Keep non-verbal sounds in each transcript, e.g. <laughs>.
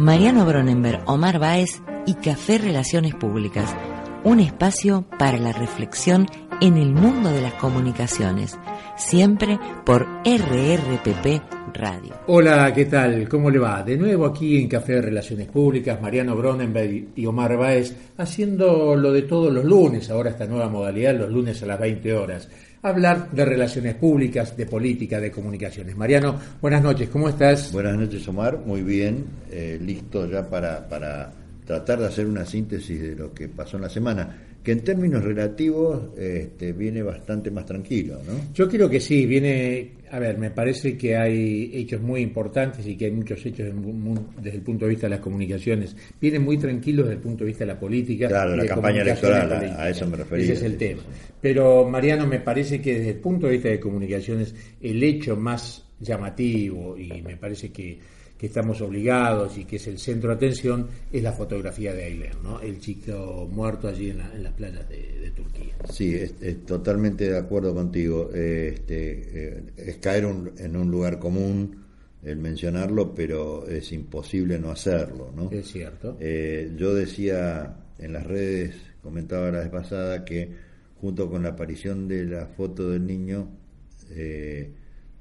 Mariano Bronenberg, Omar Báez y Café Relaciones Públicas, un espacio para la reflexión en el mundo de las comunicaciones, siempre por RRPP Radio. Hola, ¿qué tal? ¿Cómo le va? De nuevo aquí en Café Relaciones Públicas, Mariano Bronenberg y Omar Báez, haciendo lo de todos los lunes, ahora esta nueva modalidad, los lunes a las 20 horas hablar de relaciones públicas, de política, de comunicaciones. Mariano, buenas noches, ¿cómo estás? Buenas noches, Omar, muy bien, eh, listo ya para, para tratar de hacer una síntesis de lo que pasó en la semana que en términos relativos este, viene bastante más tranquilo, ¿no? Yo creo que sí, viene, a ver, me parece que hay hechos muy importantes y que hay muchos hechos desde el punto de vista de las comunicaciones. Viene muy tranquilo desde el punto de vista de la política. Claro, la campaña electoral, a, eso me refería. Ese es el tema. Pero, Mariano, me parece que desde el punto de vista de comunicaciones, el hecho más llamativo y me parece que que estamos obligados y que es el centro de atención es la fotografía de Ailer, ¿no? el chico muerto allí en, las playas de, Turquía. Sí, es, totalmente de acuerdo contigo. Este, eh, es caer en un lugar común el mencionarlo, pero es imposible no hacerlo. ¿no? Es cierto. Eh, yo decía en las redes, comentaba la vez pasada, que junto con la aparición de la foto del niño, eh,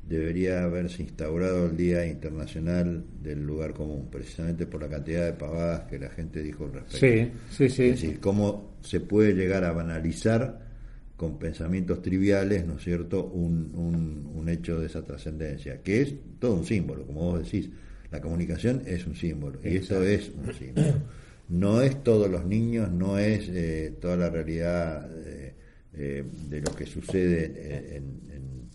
debería haberse instaurado el Día Internacional del Lugar Común, precisamente por la cantidad de pavadas que la gente dijo al respecto. Sí, sí, sí. Es decir, cómo se puede llegar a banalizar con pensamientos triviales, ¿no es cierto?, un, un, hecho de esa trascendencia, que es todo un símbolo, como vos decís. La comunicación es un símbolo, y esto es un símbolo. No es todos los niños, no es eh, toda la realidad eh, eh, de lo que sucede en en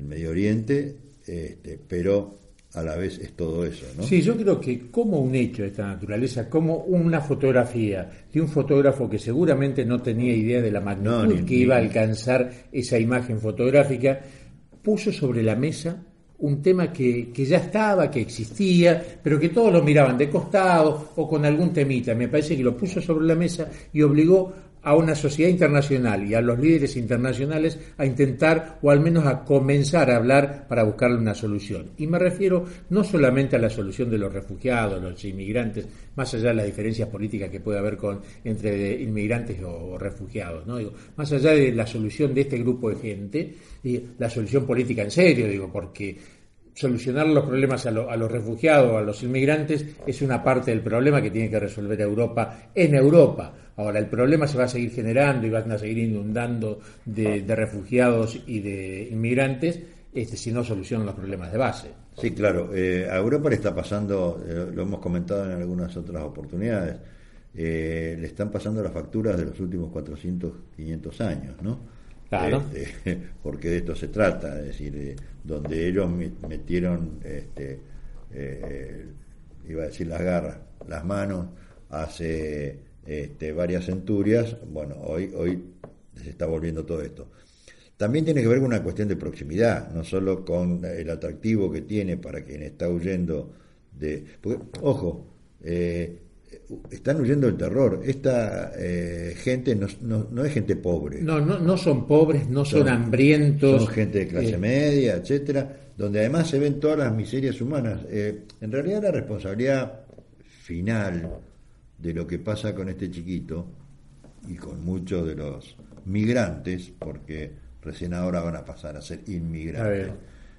Medio Oriente, este, pero a la vez es todo eso, ¿no? Sí, yo creo que como un hecho de esta naturaleza, como una fotografía de un fotógrafo que seguramente no tenía idea de la magnitud que iba a alcanzar esa imagen fotográfica, puso sobre la mesa un tema que, que, ya estaba, que existía, pero que todos lo miraban de costado o con algún temita. Me parece que lo puso sobre la mesa y obligó a una sociedad internacional y a los líderes internacionales a intentar o al menos a comenzar a hablar para buscarle una solución. Y me refiero no solamente a la solución de los refugiados, los inmigrantes, más allá de las diferencias políticas que puede haber con, entre inmigrantes o, refugiados, ¿no? Digo, más allá de la solución de este grupo de gente, y la solución política en serio, digo, porque solucionar los problemas a, a, los refugiados, a los inmigrantes, es una parte del problema que tiene que resolver Europa en Europa. Ahora, el problema se va a seguir generando y van a seguir inundando de, refugiados y de inmigrantes este, si no solucionan los problemas de base. Sí, claro. Eh, a Europa le está pasando, eh, lo hemos comentado en algunas otras oportunidades, eh, le están pasando las facturas de los últimos 400, 500 años, ¿no? Claro. Este, <laughs> porque de esto se trata, es decir, donde ellos metieron, este, iba a decir las garras, las manos hace este, varias centurias, bueno, hoy, hoy se está volviendo todo esto. También tiene que ver con una cuestión de proximidad, no solo con el atractivo que tiene para quien está huyendo de... ojo, eh, están huyendo del terror. Esta eh, gente no, no, es gente pobre. No, no, no son pobres, no son, hambrientos. Son gente de clase eh, media, etcétera, donde además se ven todas las miserias humanas. en realidad la responsabilidad final de lo que pasa con este chiquito y con muchos de los migrantes, porque recién ahora van a pasar a ser inmigrantes,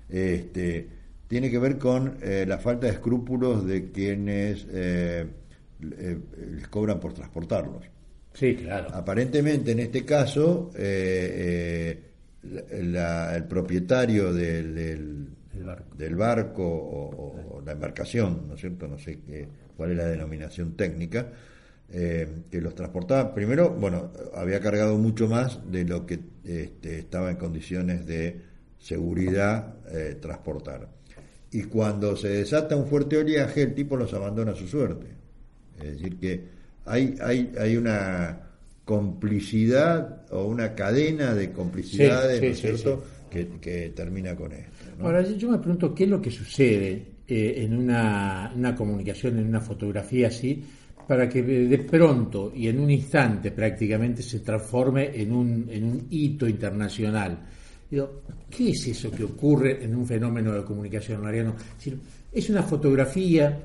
este, tiene que ver con eh, la falta de escrúpulos de quienes eh, eh, les cobran por transportarlos. Sí, claro. Aparentemente, en este caso, el propietario del, barco, o, o, la embarcación, ¿no es cierto? No sé qué cuál es la denominación técnica, eh, que los transportaba. Primero, bueno, había cargado mucho más de lo que este, estaba en condiciones de seguridad eh, transportar. Y cuando se desata un fuerte oleaje, el tipo los abandona a su suerte. Es decir, que hay, hay, hay una complicidad o una cadena de complicidades, ¿no es cierto?, que, termina con esto. Ahora, yo me pregunto qué es lo que sucede eh, en una, comunicación, en una fotografía así, para que de pronto y en un instante prácticamente se transforme en un, en un hito internacional. ¿Qué es eso que ocurre en un fenómeno de comunicación, Mariano? Es una fotografía,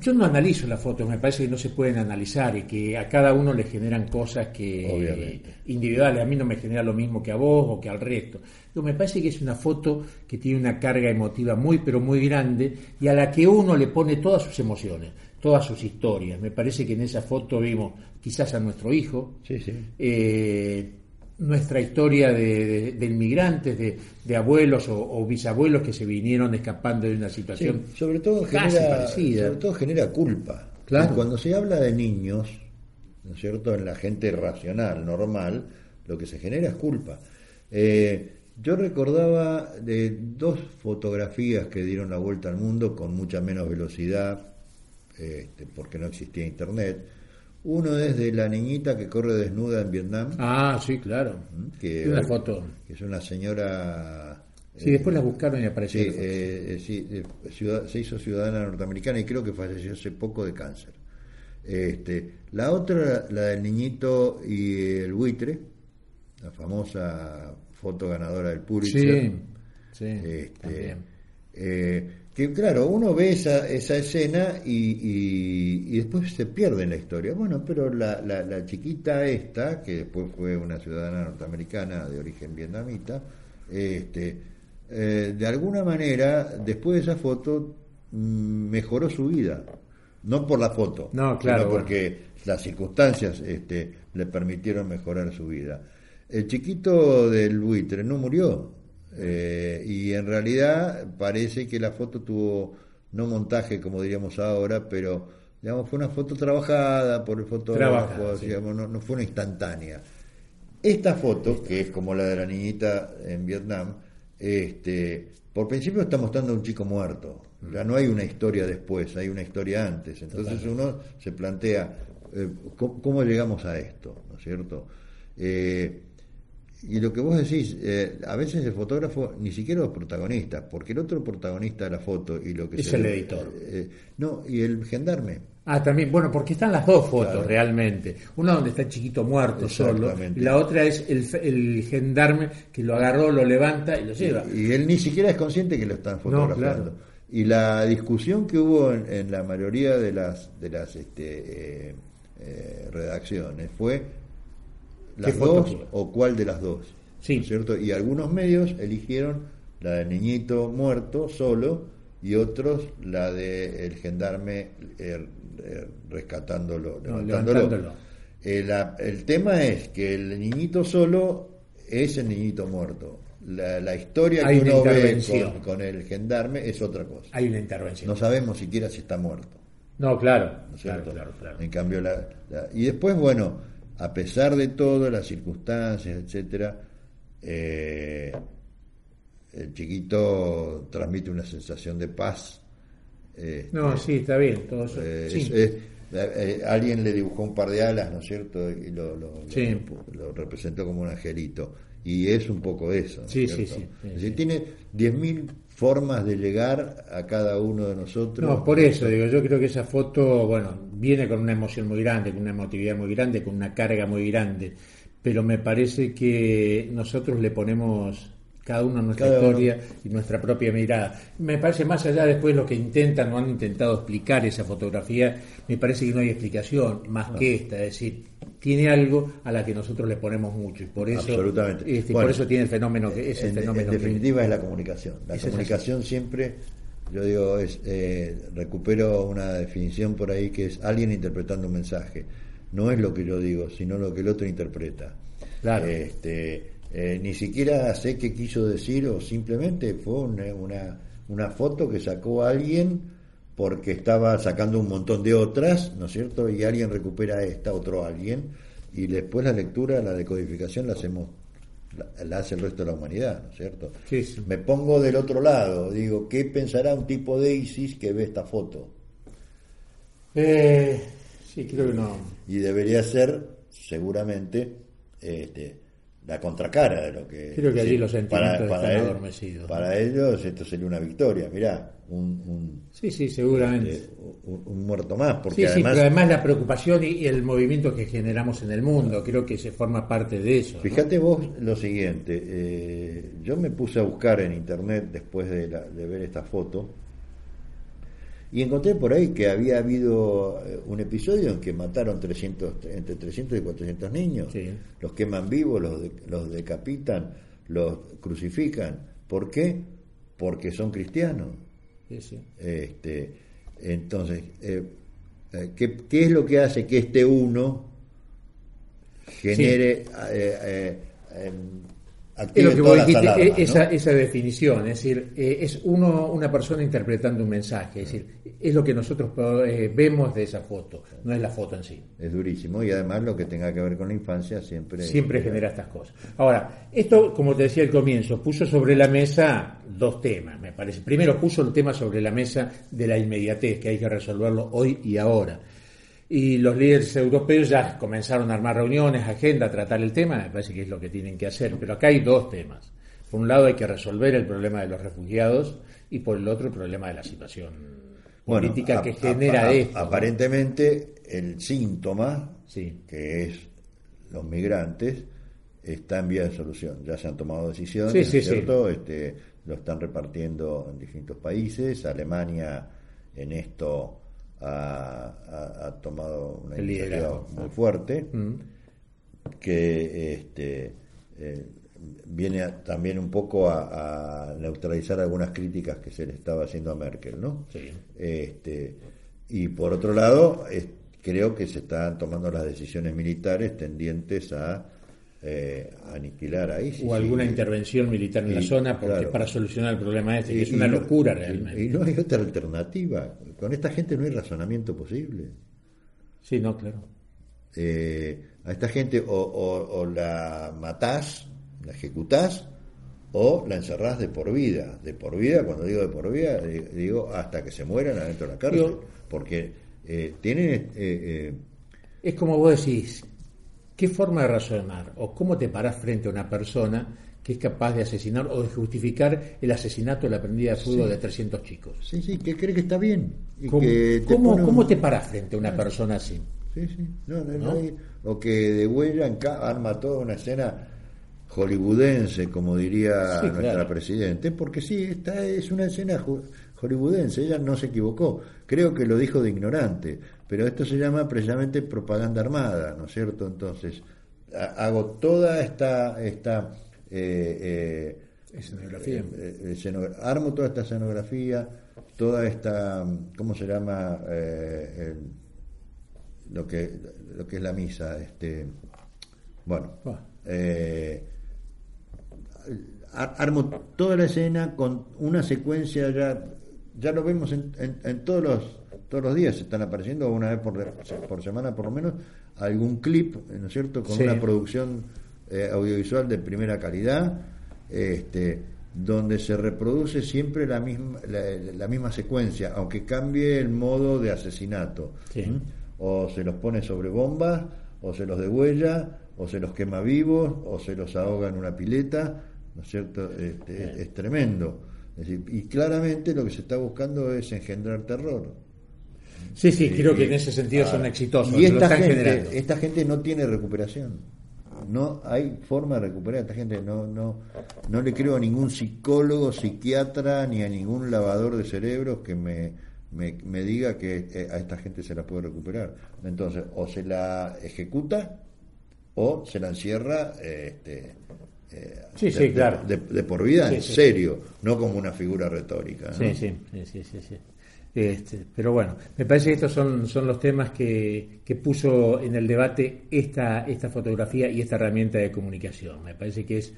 yo no analizo las fotos, me parece que no se pueden analizar y que a cada uno le generan cosas que individuales. A mí no me genera lo mismo que a vos o que al resto. Pero me parece que es una foto que tiene una carga emotiva muy, pero muy grande y a la que uno le pone todas sus emociones, todas sus historias. Me parece que en esa foto vimos quizás a nuestro hijo. Sí, sí. Eh, nuestra historia de, de, inmigrantes, de, abuelos o, bisabuelos que se vinieron escapando de una situación sobre todo genera, Sobre todo genera culpa. Claro. cuando se habla de niños, ¿no es cierto?, en la gente racional, normal, lo que se genera es culpa. Eh, yo recordaba de dos fotografías que dieron la vuelta al mundo con mucha menos velocidad, este, porque no existía internet uno es de la niñita que corre desnuda en Vietnam. Ah, sí, claro. Que, una foto. Que es una señora. Sí, después la buscaron y apareció. Sí, eh, sí se hizo ciudadana norteamericana y creo que falleció hace poco de cáncer. Este, la otra, la del niñito y el buitre, la famosa foto ganadora del Pulitzer. Sí, sí. Este, eh, que claro, uno ve esa, esa escena y, y, después se pierde en la historia. Bueno, pero la, la, chiquita esta, que después fue una ciudadana norteamericana de origen vietnamita, este, eh, de alguna manera, después de esa foto, mm, mejoró su vida. No por la foto, no, claro, sino porque las circunstancias este, le permitieron mejorar su vida. El chiquito del buitre no murió, eh, y en realidad parece que la foto tuvo, no montaje como diríamos ahora, pero digamos, fue una foto trabajada por el fotógrafo, digamos, no, fue una instantánea. Esta foto, que es como la de la niñita en Vietnam, este, por principio está mostrando a un chico muerto. Ya no hay una historia después, hay una historia antes. Entonces uno se plantea, eh, ¿cómo, llegamos a esto? ¿No es cierto? Eh, y lo que vos decís, eh, a veces el fotógrafo ni siquiera los protagonistas, porque el otro protagonista de la foto y lo que es el editor. Eh, no, y el gendarme. Ah, también, bueno, porque están las dos fotos realmente. Una donde está el chiquito muerto solo, y la otra es el, el, gendarme que lo agarró, lo levanta y lo lleva. Y, él ni siquiera es consciente que lo están fotografiando. Y la discusión que hubo en, la mayoría de las, de las este, eh, redacciones fue las dos o cuál de las dos. Sí. ¿cierto? Y algunos medios eligieron la del niñito muerto solo y otros la de el gendarme eh, eh, rescatándolo, levantándolo. Eh, el tema es que el niñito solo es el niñito muerto. La, historia que uno ve con, el gendarme es otra cosa. Hay una intervención. No sabemos siquiera si está muerto. No, claro. claro, claro, En cambio, la, y después, bueno, a pesar de todo, las circunstancias, etcétera, eh, el chiquito transmite una sensación de paz. Este, no, sí, está bien. Todo eso, eh, eh, alguien le dibujó un par de alas, ¿no es cierto? Y lo, lo, representó como un angelito. Y es un poco eso. ¿no sí, sí, sí, sí, Tiene 10.000 formas de llegar a cada uno de nosotros. No, por eso digo, yo creo que esa foto, bueno, viene con una emoción muy grande, con una emotividad muy grande, con una carga muy grande, pero me parece que nosotros le ponemos cada uno nuestra historia y nuestra propia mirada. Me parece más allá después lo que intentan o han intentado explicar esa fotografía, me parece que no hay explicación más que esta, es decir, tiene algo a la que nosotros le ponemos mucho y por eso Absolutamente. Este, por eso tiene el fenómeno que es en, fenómeno definitiva es la comunicación. La comunicación siempre yo digo es eh, recupero una definición por ahí que es alguien interpretando un mensaje. No es lo que yo digo, sino lo que el otro interpreta. Claro. Este, eh, ni siquiera sé qué quiso decir o simplemente fue una, una, foto que sacó alguien porque estaba sacando un montón de otras, ¿no es cierto? Y alguien recupera esta, otro alguien, y después la lectura, la decodificación la hacemos, la, hace el resto de la humanidad, ¿no es cierto? Me pongo del otro lado, digo, ¿qué pensará un tipo de ISIS que ve esta foto? Eh, sí, creo que no. Y debería ser, seguramente, este, la contracara de lo que... Creo que allí los sentimientos para, están adormecidos. Para ellos esto sería una victoria, mirá, un... sí, sí, seguramente. Este, un, muerto más, porque sí, además... Sí, pero además la preocupación y, el movimiento que generamos en el mundo, creo que se forma parte de eso. Fíjate vos lo siguiente, eh, yo me puse a buscar en internet después de, de ver esta foto, Y encontré por ahí que había habido eh, un episodio en que mataron 300, entre 300 y 400 niños. Los queman vivos, los, los decapitan, los crucifican. ¿Por qué? Porque son cristianos. Este, entonces, eh, eh, ¿qué, ¿qué, es lo que hace que este uno genere esa, esa, definición, es decir, eh, es uno, una persona interpretando un mensaje, es decir, es lo que nosotros eh, vemos de esa foto, no es la foto en sí. Es durísimo y además lo que tenga que ver con la infancia siempre... Siempre genera estas cosas. Ahora, esto, como te decía al comienzo, puso sobre la mesa dos temas, me parece. Primero puso el tema sobre la mesa de la inmediatez, que hay que resolverlo hoy y ahora y los líderes europeos ya comenzaron a armar reuniones, agenda, a tratar el tema, me parece que es lo que tienen que hacer, pero acá hay dos temas. Por un lado hay que resolver el problema de los refugiados y por el otro el problema de la situación política que genera esto. Aparentemente el síntoma, que es los migrantes, está en vía de solución. Ya se han tomado decisiones, ¿cierto? Este, lo están repartiendo en distintos países. Alemania en esto ha, tomado una iniciativa muy fuerte mm. que este, eh, viene también un poco a, neutralizar algunas críticas que se le estaba haciendo a Merkel, ¿no? Este, y por otro lado, creo que se están tomando las decisiones militares tendientes a eh, aniquilar ahí. o alguna intervención militar en la zona porque para solucionar el problema este, que es una locura realmente. Y, no hay otra alternativa. Con esta gente no hay razonamiento posible. Sí, no, claro. Eh, a esta gente o, la matás, la ejecutás, o la encerrás de por vida. De por vida, cuando digo de por vida, digo hasta que se mueran adentro de la cárcel. porque eh, tienen... es como vos decís, ¿Qué forma de razonar o cómo te parás frente a una persona que es capaz de asesinar o de justificar el asesinato de la prendida de fuego de 300 chicos? Sí, sí, que cree que está bien. ¿Cómo, te, ¿cómo, te parás frente a una persona así? Sí, sí. No, no, o que de huella arma toda una escena hollywoodense, como diría nuestra presidente, porque sí, esta es una escena hollywoodense, ella no se equivocó, creo que lo dijo de ignorante, pero esto se llama precisamente propaganda armada, ¿no es cierto? Entonces, hago toda esta, esta eh, eh, escenografía, eh, armo toda esta escenografía, toda esta, ¿cómo se llama? lo que lo que es la misa, este, bueno, armo toda la escena con una secuencia ya ya lo vemos en, en, todos los todos los días están apareciendo una vez por, por semana por lo menos algún clip no es cierto con una producción eh, audiovisual de primera calidad este donde se reproduce siempre la misma la, misma secuencia aunque cambie el modo de asesinato o se los pone sobre bombas o se los degüella o se los quema vivos o se los ahoga en una pileta no es cierto este, es tremendo. Y claramente lo que se está buscando es engendrar terror. Sí, sí, creo que en ese sentido son ah, exitosos. Y esta gente, esta gente no tiene recuperación. No hay forma de recuperar a esta gente. No, no, no le creo a ningún psicólogo, psiquiatra, ni a ningún lavador de cerebros que me, me, diga que eh, a esta gente se la puede recuperar. Entonces, o se la ejecuta o se la encierra este, eh, sí, sí, claro. de, por vida en serio, no como una figura retórica. Sí, sí, sí, sí, este, pero bueno, me parece que estos son, son los temas que, que, puso en el debate esta, esta fotografía y esta herramienta de comunicación. Me parece que es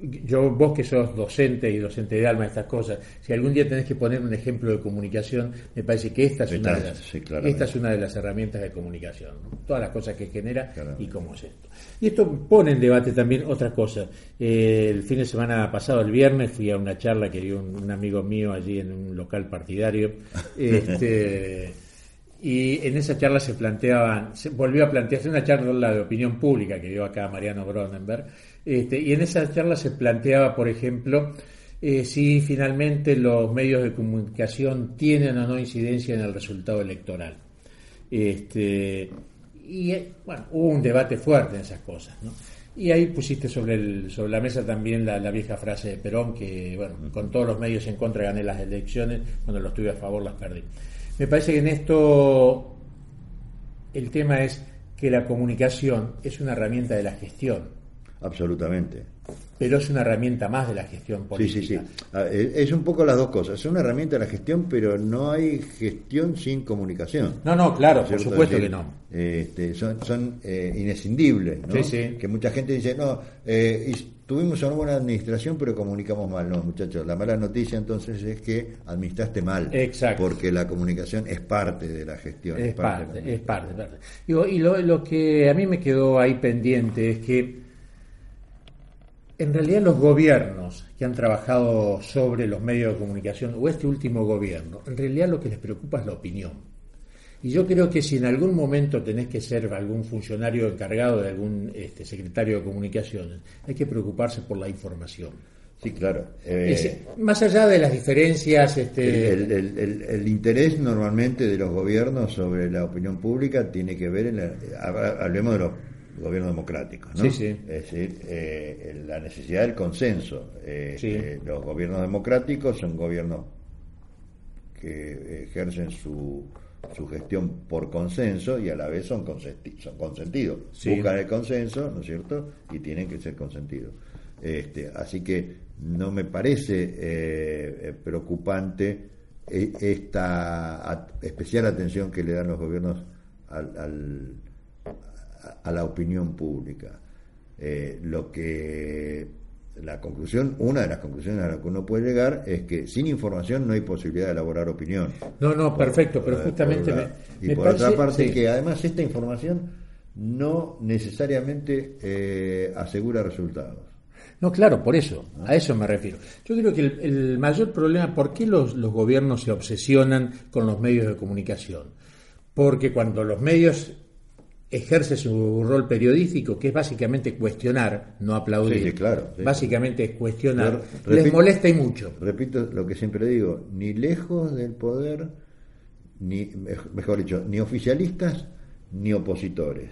yo, vos que sos docente y docente de alma, estas cosas, si algún día tenés que poner un ejemplo de comunicación, me parece que esta es, una, de las, esta es una de las herramientas de comunicación, todas las cosas que genera y cómo es esto. Y esto pone en debate también otra cosa. Eh, el fin de semana pasado, el viernes, fui a una charla que dio un, amigo mío allí en un local partidario. <laughs> Este, y en esa charla se planteaban, se volvió a plantearse una charla de opinión pública que dio acá Mariano Gronenberg este, y en esa charla se planteaba, por ejemplo, eh, si finalmente los medios de comunicación tienen o no incidencia en el resultado electoral. Este, y eh, bueno, hubo un debate fuerte en esas cosas. Y ahí pusiste sobre, el, sobre la mesa también la, vieja frase de Perón, que bueno, con todos los medios en contra gané las elecciones, cuando los tuve a favor las perdí. Me parece que en esto el tema es que la comunicación es una herramienta de la gestión. Absolutamente pero es una herramienta más de la gestión política. Sí, sí, sí. Ah, es un poco las dos cosas. Es una herramienta de la gestión, pero no hay gestión sin comunicación. No, no, claro, por supuesto que no. Este, son son eh, inescindibles, ¿no? Sí, sí. Que mucha gente dice, no, eh, tuvimos una buena administración, pero comunicamos mal. No, muchachos, la mala noticia entonces es que administraste mal. Exacto. Porque la comunicación es parte de la gestión. Es, parte, es parte, Y, lo, lo que a mí me quedó ahí pendiente es que en realidad los gobiernos que han trabajado sobre los medios de comunicación, o este último gobierno, en realidad lo que les preocupa es la opinión. Y yo creo que si en algún momento tenés que ser algún funcionario encargado de algún este, secretario de comunicaciones, hay que preocuparse por la información. Sí, claro. Eh, más allá de las diferencias... Este... El, interés normalmente de los gobiernos sobre la opinión pública tiene que ver, en hablemos de los gobierno democrático, ¿no? Sí, sí. Es decir, eh, la necesidad del consenso. Eh, eh, los gobiernos democráticos son gobiernos que ejercen su, su gestión por consenso y a la vez son, son consentidos. Buscan el consenso, ¿no es cierto? Y tienen que ser consentidos. Este, así que no me parece preocupante esta especial atención que le dan los gobiernos al a la opinión pública. Eh, lo que la conclusión, una de las conclusiones a la que uno puede llegar es que sin información no hay posibilidad de elaborar opinión. No, no, perfecto, pero justamente y por otra parte que además esta información no necesariamente eh, asegura resultados. No, claro, por eso, a eso me refiero. Yo creo que el, mayor problema, ¿por qué los, los gobiernos se obsesionan con los medios de comunicación? Porque cuando los medios ejerce su rol periodístico, que es básicamente cuestionar, no aplaudir. claro. Básicamente es cuestionar. Les molesta y mucho. Repito lo que siempre digo, ni lejos del poder, ni mejor dicho, ni oficialistas ni opositores,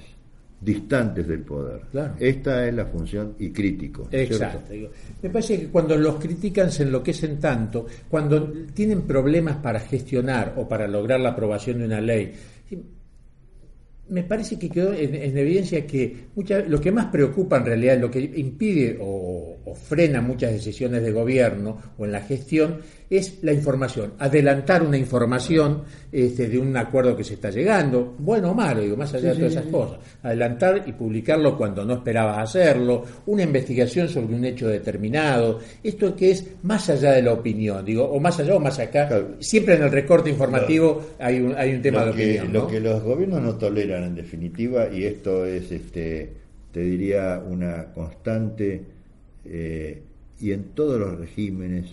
distantes del poder. Esta es la función y crítico. Exacto. Me parece que cuando los critican se enloquecen tanto, cuando tienen problemas para gestionar o para lograr la aprobación de una ley me parece que quedó en, evidencia que lo que más preocupa en realidad, lo que impide o, frena muchas decisiones de gobierno o en la gestión, es la información. Adelantar una información este, de un acuerdo que se está llegando, bueno o malo, digo, más allá de todas esas cosas. Adelantar y publicarlo cuando no esperabas hacerlo, una investigación sobre un hecho determinado, esto que es más allá de la opinión, digo, o más allá o más acá. Siempre en el recorte informativo hay, un, hay un tema de opinión. Lo que los gobiernos no toleran en definitiva, y esto es, este, te diría, una constante, eh, y en todos los regímenes,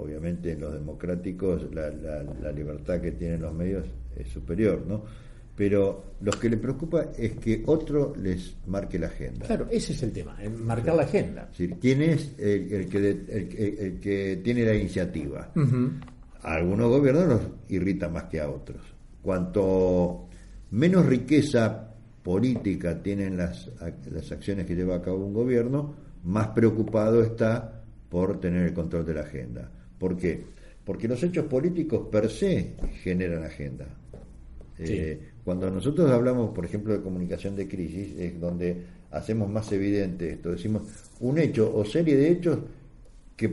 obviamente en los democráticos la, la, libertad que tienen los medios es superior, ¿no? Pero lo que les preocupa es que otro les marque la agenda. Claro, ese es el tema, marcar la agenda. ¿Quién es el, que, el, que tiene la iniciativa? A algunos gobiernos los irrita más que a otros. Cuanto menos riqueza política tienen las, las acciones que lleva a cabo un gobierno, más preocupado está por tener el control de la agenda. ¿Por qué? Porque los hechos políticos per se generan agenda. Eh, cuando nosotros hablamos, por ejemplo, de comunicación de crisis, es donde hacemos más evidente esto. Decimos un hecho o serie de hechos que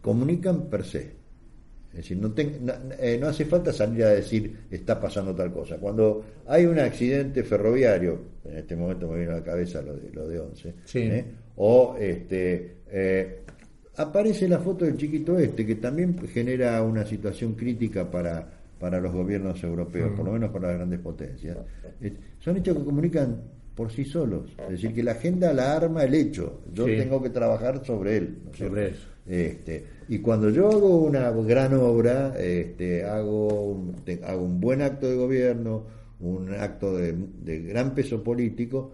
comunican per se. Es decir, no, eh, no, hace falta salir a decir está pasando tal cosa. Cuando hay un accidente ferroviario, en este momento me viene a la cabeza lo de, lo de Once, ¿eh? o este, eh, aparece la foto del chiquito este, que también genera una situación crítica para, para los gobiernos europeos, por lo menos para las grandes potencias. son hechos que comunican por sí solos. Es decir, que la agenda la arma el hecho. Yo tengo que trabajar sobre él. sobre eso. Este, y cuando yo hago una gran obra, este, hago, un, hago un buen acto de gobierno, un acto de, gran peso político,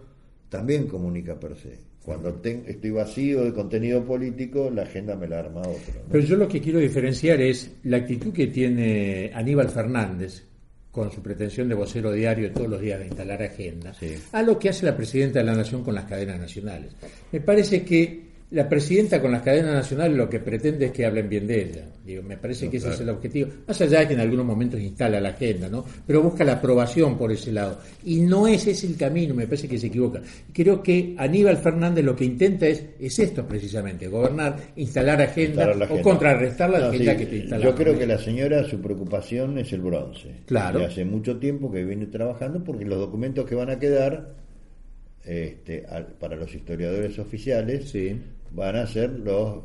también comunica per se. Cuando estoy vacío de contenido político, la agenda me la arma otro. Pero yo lo que quiero diferenciar es la actitud que tiene Aníbal Fernández con su pretensión de vocero diario todos los días de instalar agenda, a lo que hace la presidenta de la Nación con las cadenas nacionales. Me parece que la presidenta con las cadenas nacionales lo que pretende es que hablen bien de ella. Digo, me parece que ese es el objetivo. Más allá de que en algunos momentos instala la agenda, ¿no? Pero busca la aprobación por ese lado. Y no ese es el camino, me parece que se equivoca. Creo que Aníbal Fernández lo que intenta es, es esto precisamente, gobernar, instalar agenda, o contrarrestar la agenda que te instala. Yo creo que la señora, su preocupación es el bronce. Claro. Y hace mucho tiempo que viene trabajando porque los documentos que van a quedar este, para los historiadores oficiales sí van a ser los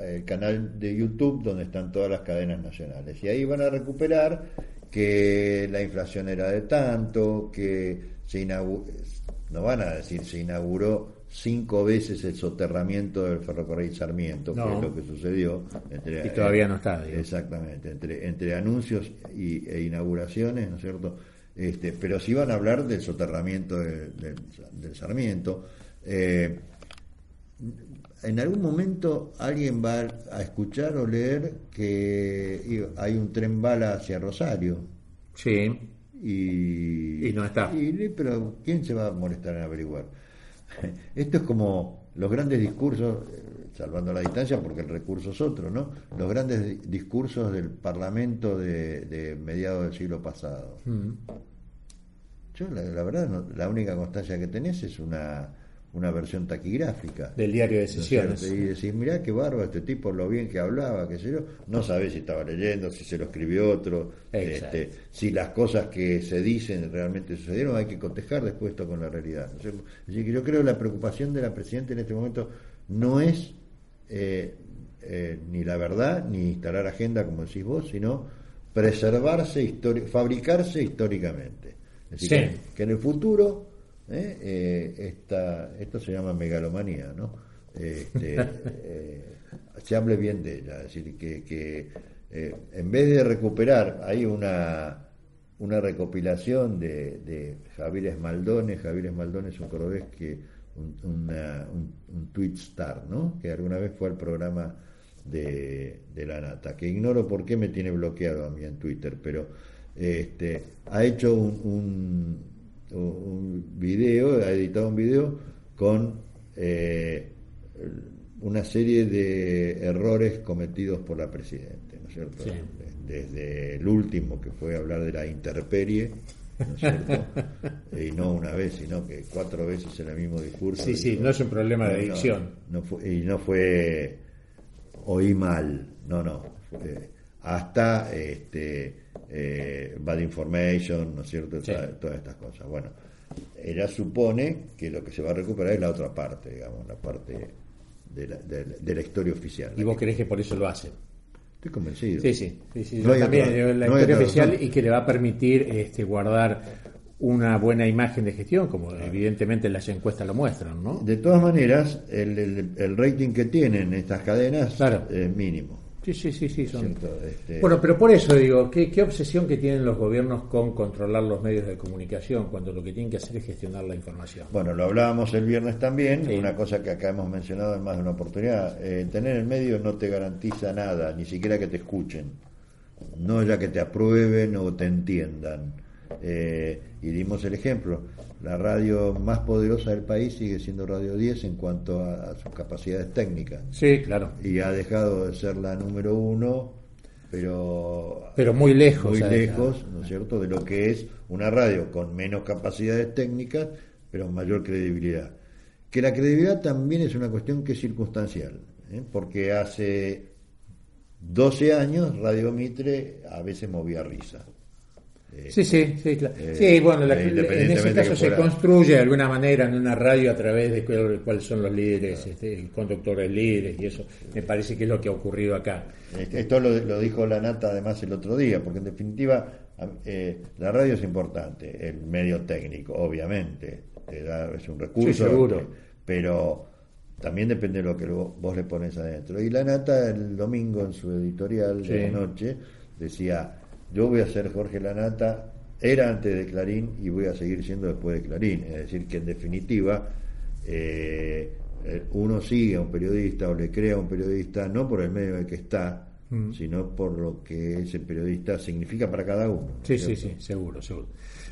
el canal de YouTube donde están todas las cadenas nacionales y ahí van a recuperar que la inflación era de tanto que se inauguró no van a decir se inauguró cinco veces el soterramiento del ferrocarril Sarmiento, que es lo que sucedió. Entre, y todavía no está. Exactamente, entre, entre anuncios y, e inauguraciones, ¿no es cierto? Este, pero sí van a hablar del soterramiento del Sarmiento. Eh, en algún momento alguien va a escuchar o leer que hay un tren bala hacia Rosario. Sí. Y, no está. pero ¿quién se va a molestar en averiguar? <laughs> Esto es como los grandes discursos, eh, salvando la distancia porque el recurso es otro, ¿no? Los grandes discursos del Parlamento de, mediados del siglo pasado. Mm. Yo, la, la verdad, la única constancia que tenés es una una versión taquigráfica. Del diario de sesiones. y decís, mirá qué barba este tipo, lo bien que hablaba, qué sé yo. No sabés si estaba leyendo, si se lo escribió otro, este, si las cosas que se dicen realmente sucedieron, hay que cotejar después esto con la realidad. Así que yo creo que la preocupación de la Presidenta en este momento no es eh, eh, ni la verdad, ni instalar agenda, como decís vos, sino preservarse, fabricarse históricamente. Es decir, que en el futuro ¿eh? Eh, esta, esto se llama megalomanía, ¿no? Este, <laughs> eh, se hable bien de ella, es decir, que, que en vez de recuperar, hay una, una recopilación de, de Javier Esmaldones, Javier Esmaldones es un cordobés que un, un, tweet star, ¿no? Que alguna vez fue al programa de, de, la nata, que ignoro por qué me tiene bloqueado a mí en Twitter, pero este, ha hecho un, un video, ha editado un video con eh, una serie de errores cometidos por la Presidenta, ¿no es cierto? Desde el último, que fue hablar de la interperie, ¿no es cierto? <laughs> y no una vez, sino que cuatro veces en el mismo discurso. Sí, sí, no es un problema de adicción. No, fue, y no fue oí mal, no, no. Hasta este eh, bad information, ¿no es cierto? Todas estas cosas. Bueno, ella supone que lo que se va a recuperar es la otra parte, digamos, la parte de la, de, la historia oficial. ¿Y vos crees que por eso lo hace? Estoy convencido. Sí, sí, también, la historia oficial y que le va a permitir este, guardar una buena imagen de gestión, como evidentemente las encuestas lo muestran, ¿no? De todas maneras, el, el, rating que tienen estas cadenas es mínimo. Sí, sí, sí, sí. Son... Este, bueno, pero por eso digo, ¿qué, ¿qué, obsesión que tienen los gobiernos con controlar los medios de comunicación cuando lo que tienen que hacer es gestionar la información? Bueno, lo hablábamos el viernes también, una cosa que acá hemos mencionado en más de una oportunidad, eh, tener el medio no te garantiza nada, ni siquiera que te escuchen, no ya que te aprueben o te entiendan. Eh, y dimos el ejemplo, la radio más poderosa del país sigue siendo Radio 10 en cuanto a, sus capacidades técnicas. Sí, claro. Y ha dejado de ser la número uno, pero... Pero muy lejos. Muy lejos, ¿no es cierto?, de lo que es una radio con menos capacidades técnicas, pero mayor credibilidad. Que la credibilidad también es una cuestión que es circunstancial, ¿eh? porque hace 12 años Radio Mitre a veces movía risa. Sí, sí, sí, claro. Eh, sí, bueno, en ese caso se construye de alguna manera en una radio a través de cuáles son los líderes, este, conductores líderes y eso. Me parece que es lo que ha ocurrido acá. Este, esto lo, dijo la Nata además el otro día, porque en definitiva eh, la radio es importante, el medio técnico, obviamente, es un recurso, seguro. pero también depende de lo que vos le pones adentro. Y la Nata el domingo en su editorial de la noche decía yo voy a ser Jorge Lanata, era antes de Clarín y voy a seguir siendo después de Clarín. Es decir, que en definitiva eh, uno sigue a un periodista o le crea a un periodista no por el medio en el que está, mm. sino por lo que ese periodista significa para cada uno. Sí, sí, sí, seguro, seguro.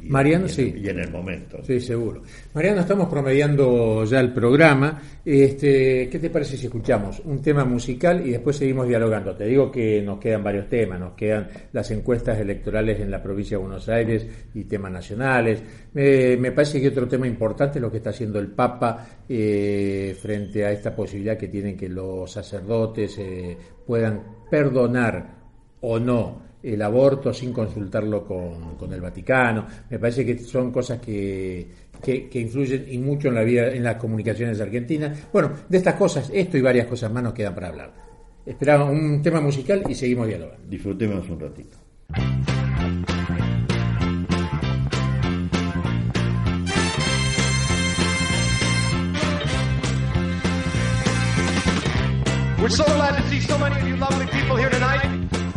Mariano, sí. Y en el momento. Sí, seguro. Mariano, estamos promediando ya el programa. Este, ¿Qué te parece si escuchamos un tema musical y después seguimos dialogando? Te digo que nos quedan varios temas, nos quedan las encuestas electorales en la provincia de Buenos Aires y temas nacionales. me parece que otro tema importante es lo que está haciendo el Papa eh, frente a esta posibilidad que tienen que los sacerdotes eh, puedan perdonar o no el aborto sin consultarlo con, el Vaticano. Me parece que son cosas que, que, influyen y mucho en la vida, en las comunicaciones argentinas. Bueno, de estas cosas, esto y varias cosas más nos quedan para hablar. Esperamos un tema musical y seguimos dialogando. Disfrutemos un ratito. We're so glad to see so many of you lovely people here tonight.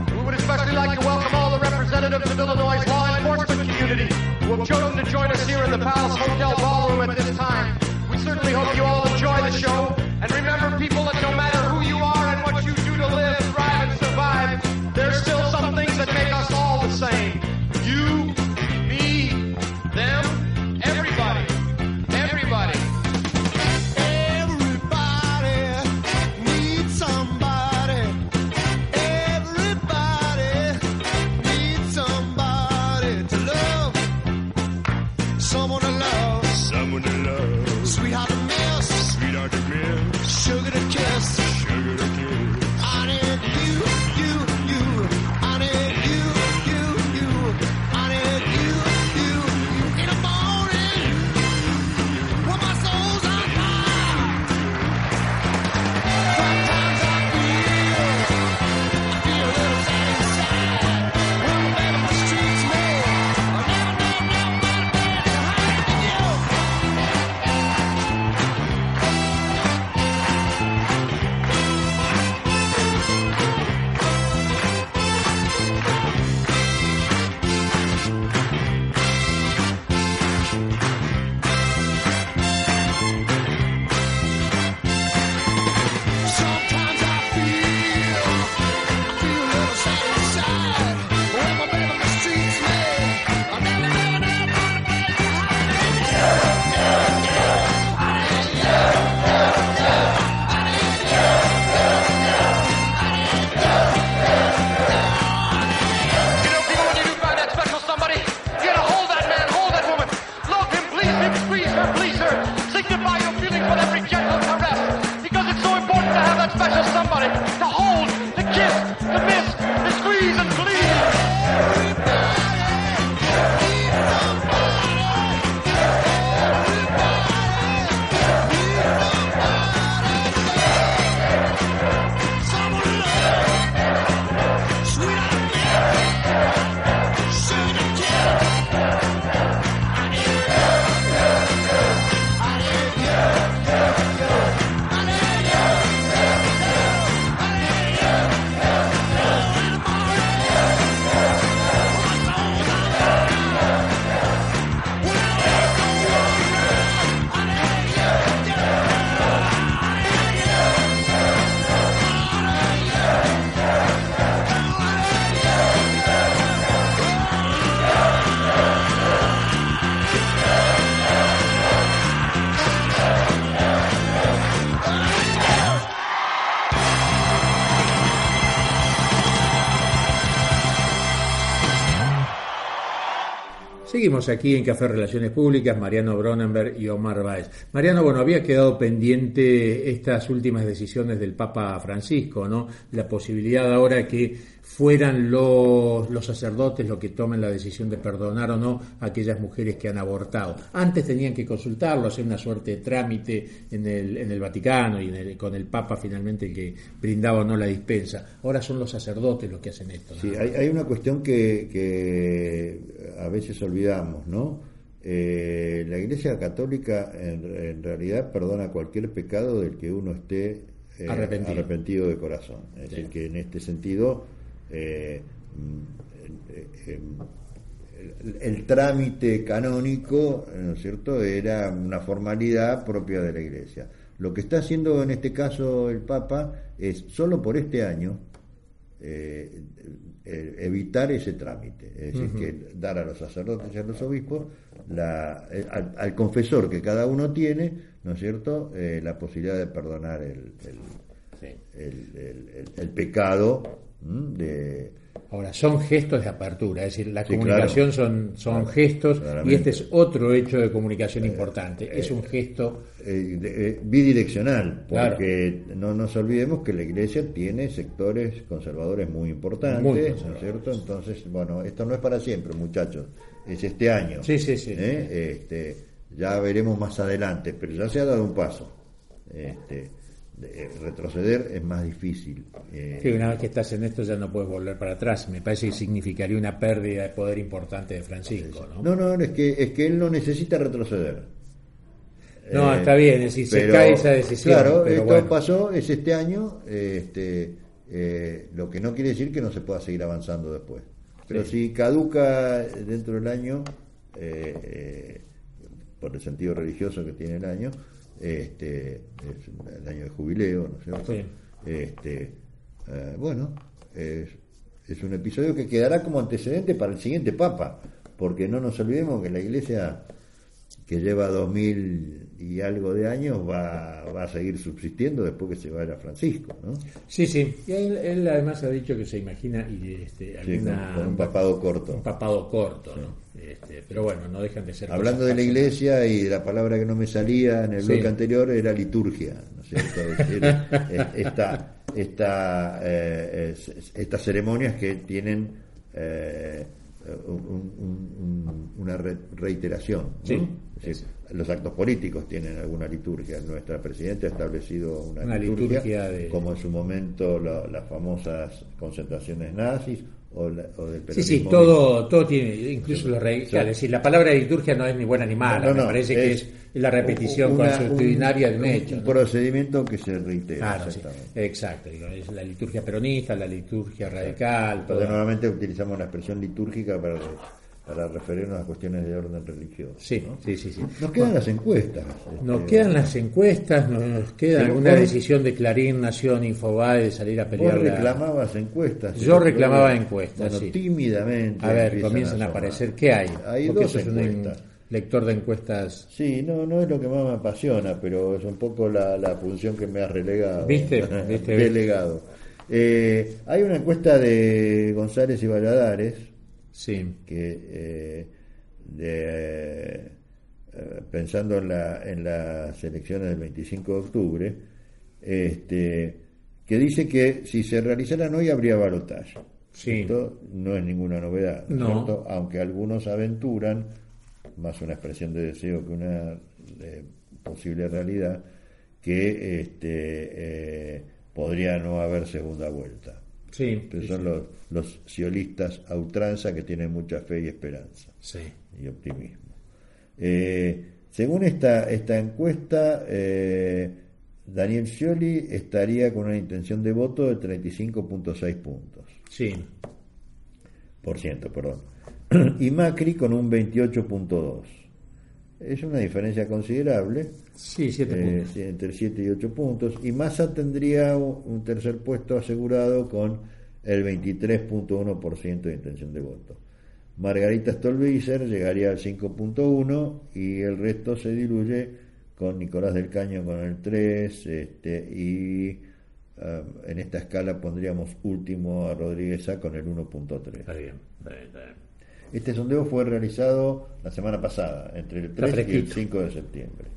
We would especially like to welcome all the representatives of Illinois' law enforcement community who have chosen to join us here in the Palace Hotel Ballroom at this time. We certainly hope you all enjoy the show. And remember, people, that no matter who you are and what you do to live, thrive, and survive, there's still Seguimos aquí en Café Relaciones Públicas, Mariano Bronenberg y Omar Báez. Mariano, bueno, había quedado pendiente estas últimas decisiones del Papa Francisco, ¿no? La posibilidad ahora que fueran los, los sacerdotes los que tomen la decisión de perdonar o no a aquellas mujeres que han abortado. Antes tenían que consultarlo, hacer una suerte de trámite en el, en el Vaticano y con el Papa finalmente el que brindaba o no la dispensa. Ahora son los sacerdotes los que hacen esto. Sí, hay, hay, una cuestión que, que a veces olvidamos, ¿no? Eh, la Iglesia Católica en, realidad perdona cualquier pecado del que uno esté eh, arrepentido. de corazón. Es decir, que en este sentido eh, el, trámite canónico, ¿no es cierto?, era una formalidad propia de la Iglesia. Lo que está haciendo en este caso el Papa es, solo por este año, evitar ese trámite, es decir, que dar a los sacerdotes y a los obispos, la, al, confesor que cada uno tiene, ¿no es cierto?, la posibilidad de perdonar el, el, el pecado de Ahora, son gestos de apertura, es decir, la comunicación son, son gestos y este es otro hecho de comunicación importante. es un gesto. Eh, eh, bidireccional, porque no nos olvidemos que la Iglesia tiene sectores conservadores muy importantes, ¿no es cierto? Entonces, bueno, esto no es para siempre, muchachos, es este año. Sí, sí, sí. ¿eh? Este, ya veremos más adelante, pero ya se ha dado un paso. Este, eh, retroceder es más difícil. Eh, una vez que estás en esto ya no puedes volver para atrás. Me parece que significaría una pérdida de poder importante de Francisco. No, no, es, que, es que él no necesita retroceder. No, eh, está bien, es decir, se cae esa decisión. Claro, esto pasó, es este año, este, lo que no quiere decir que no se pueda seguir avanzando después. Pero si caduca dentro del año, por el sentido religioso que tiene el año, este, es el año de jubileo, ¿no es cierto? Este, eh, bueno, es, es un episodio que quedará como antecedente para el siguiente Papa, porque no nos olvidemos que la Iglesia que lleva dos mil y algo de años va, va a seguir subsistiendo después que se vaya Francisco, ¿no? Sí, sí. Y él, además ha dicho que se imagina y este, un papado corto. Un papado corto, ¿no? Este, pero bueno, no dejan de ser. Hablando de la iglesia y la palabra que no me salía en el bloque anterior era liturgia, ¿no es cierto? esta, esta, eh, estas ceremonias que tienen eh, una reiteración. Los actos políticos tienen alguna liturgia. Nuestra presidenta ha establecido una, liturgia, como en su momento las famosas concentraciones nazis o, del Sí, sí, todo, todo tiene, incluso los reyes. decir, la palabra liturgia no es ni buena ni mala, me parece que es la repetición consuetudinaria de un hecho. Un procedimiento que se reitera. exacto, es la liturgia peronista, la liturgia radical. Porque normalmente utilizamos la expresión litúrgica para para referirnos a cuestiones de orden religioso. Sí, sí, sí, Nos quedan las encuestas. Nos este, quedan las encuestas, nos queda alguna decisión de Clarín, Nación, Infobae de salir a pelear. Vos reclamabas encuestas. Yo reclamaba encuestas, bueno, tímidamente. A ver, comienzan a, aparecer. ¿Qué hay? Hay dos encuestas. lector de encuestas. Sí, no, no es lo que más me apasiona, pero es un poco la, la función que me has relegado. ¿Viste? <laughs> ¿Viste? Delegado. Eh, hay una encuesta de González y Valladares sí. que eh, eh, pensando en, la, en las elecciones del 25 de octubre, este, que dice que si se realizaran hoy habría balotaje. Esto no es ninguna novedad, aunque algunos aventuran, más una expresión de deseo que una posible realidad, que este, eh, podría no haber segunda vuelta. Sí, son Los, los siolistas a ultranza que tienen mucha fe y esperanza y optimismo. Eh, según esta, esta encuesta, eh, Daniel Scioli estaría con una intención de voto de 35.6 puntos. Sí. Por ciento, perdón. <clears throat> Y Macri con un 28.2. Es una diferencia considerable. Sí, eh, entre 7 y 8 puntos. Y Massa tendría un tercer puesto asegurado con el 23.1% de intención de voto. Margarita Stolbizer llegaría al 5.1% y el resto se diluye con Nicolás del Caño con el 3 este, y um, en esta escala pondríamos último a Rodríguez A con el 1.3. Está bien, Este sondeo fue realizado la semana pasada, entre el 3 y el 5 de septiembre.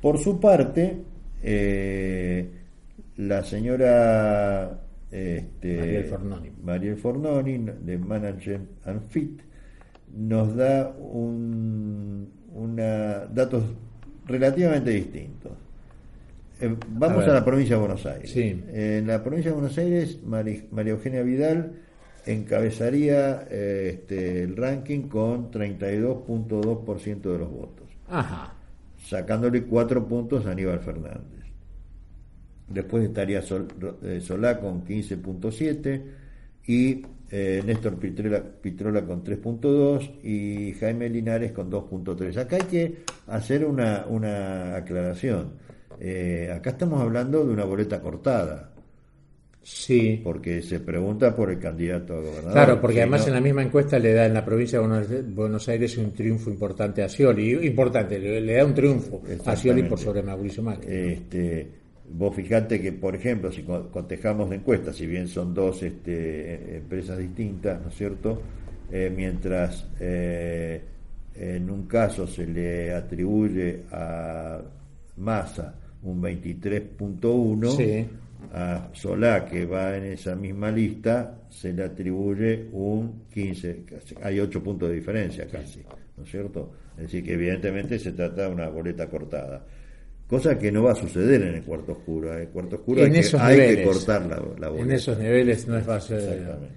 Por su parte, eh, la señora este, Mariel Fornoni. de Management and Fit nos da un, una, datos relativamente distintos. Eh, vamos a, la provincia de Buenos Aires. En la provincia de Buenos Aires, María Eugenia Vidal encabezaría este, el ranking con 32.2% de los votos. Ajá sacándole cuatro puntos a Aníbal Fernández. Después estaría eh, Solá con 15.7 y eh, Néstor Pitrola, con 3.2 y Jaime Linares con 2.3. Acá hay que hacer una, una aclaración. Eh, acá estamos hablando de una boleta cortada. Sí. Porque se pregunta por el candidato a gobernador. Claro, porque además en la misma encuesta le da en la provincia de Buenos Aires un triunfo importante a Scioli. Importante, le, da un triunfo a Scioli por sobre Mauricio Macri. Este, vos fijate que, por ejemplo, si cotejamos la encuesta, si bien son dos este, empresas distintas, ¿no es cierto? Eh, mientras eh, en un caso se le atribuye a Massa un 23.1, sí a Solá, que va en esa misma lista, se le atribuye un 15, hay 8 puntos de diferencia casi, ¿no es cierto? Es decir, que evidentemente se trata de una boleta cortada. Cosa que no va a suceder en el cuarto oscuro. En el cuarto oscuro hay, que, cortar la, boleta. En esos niveles no es va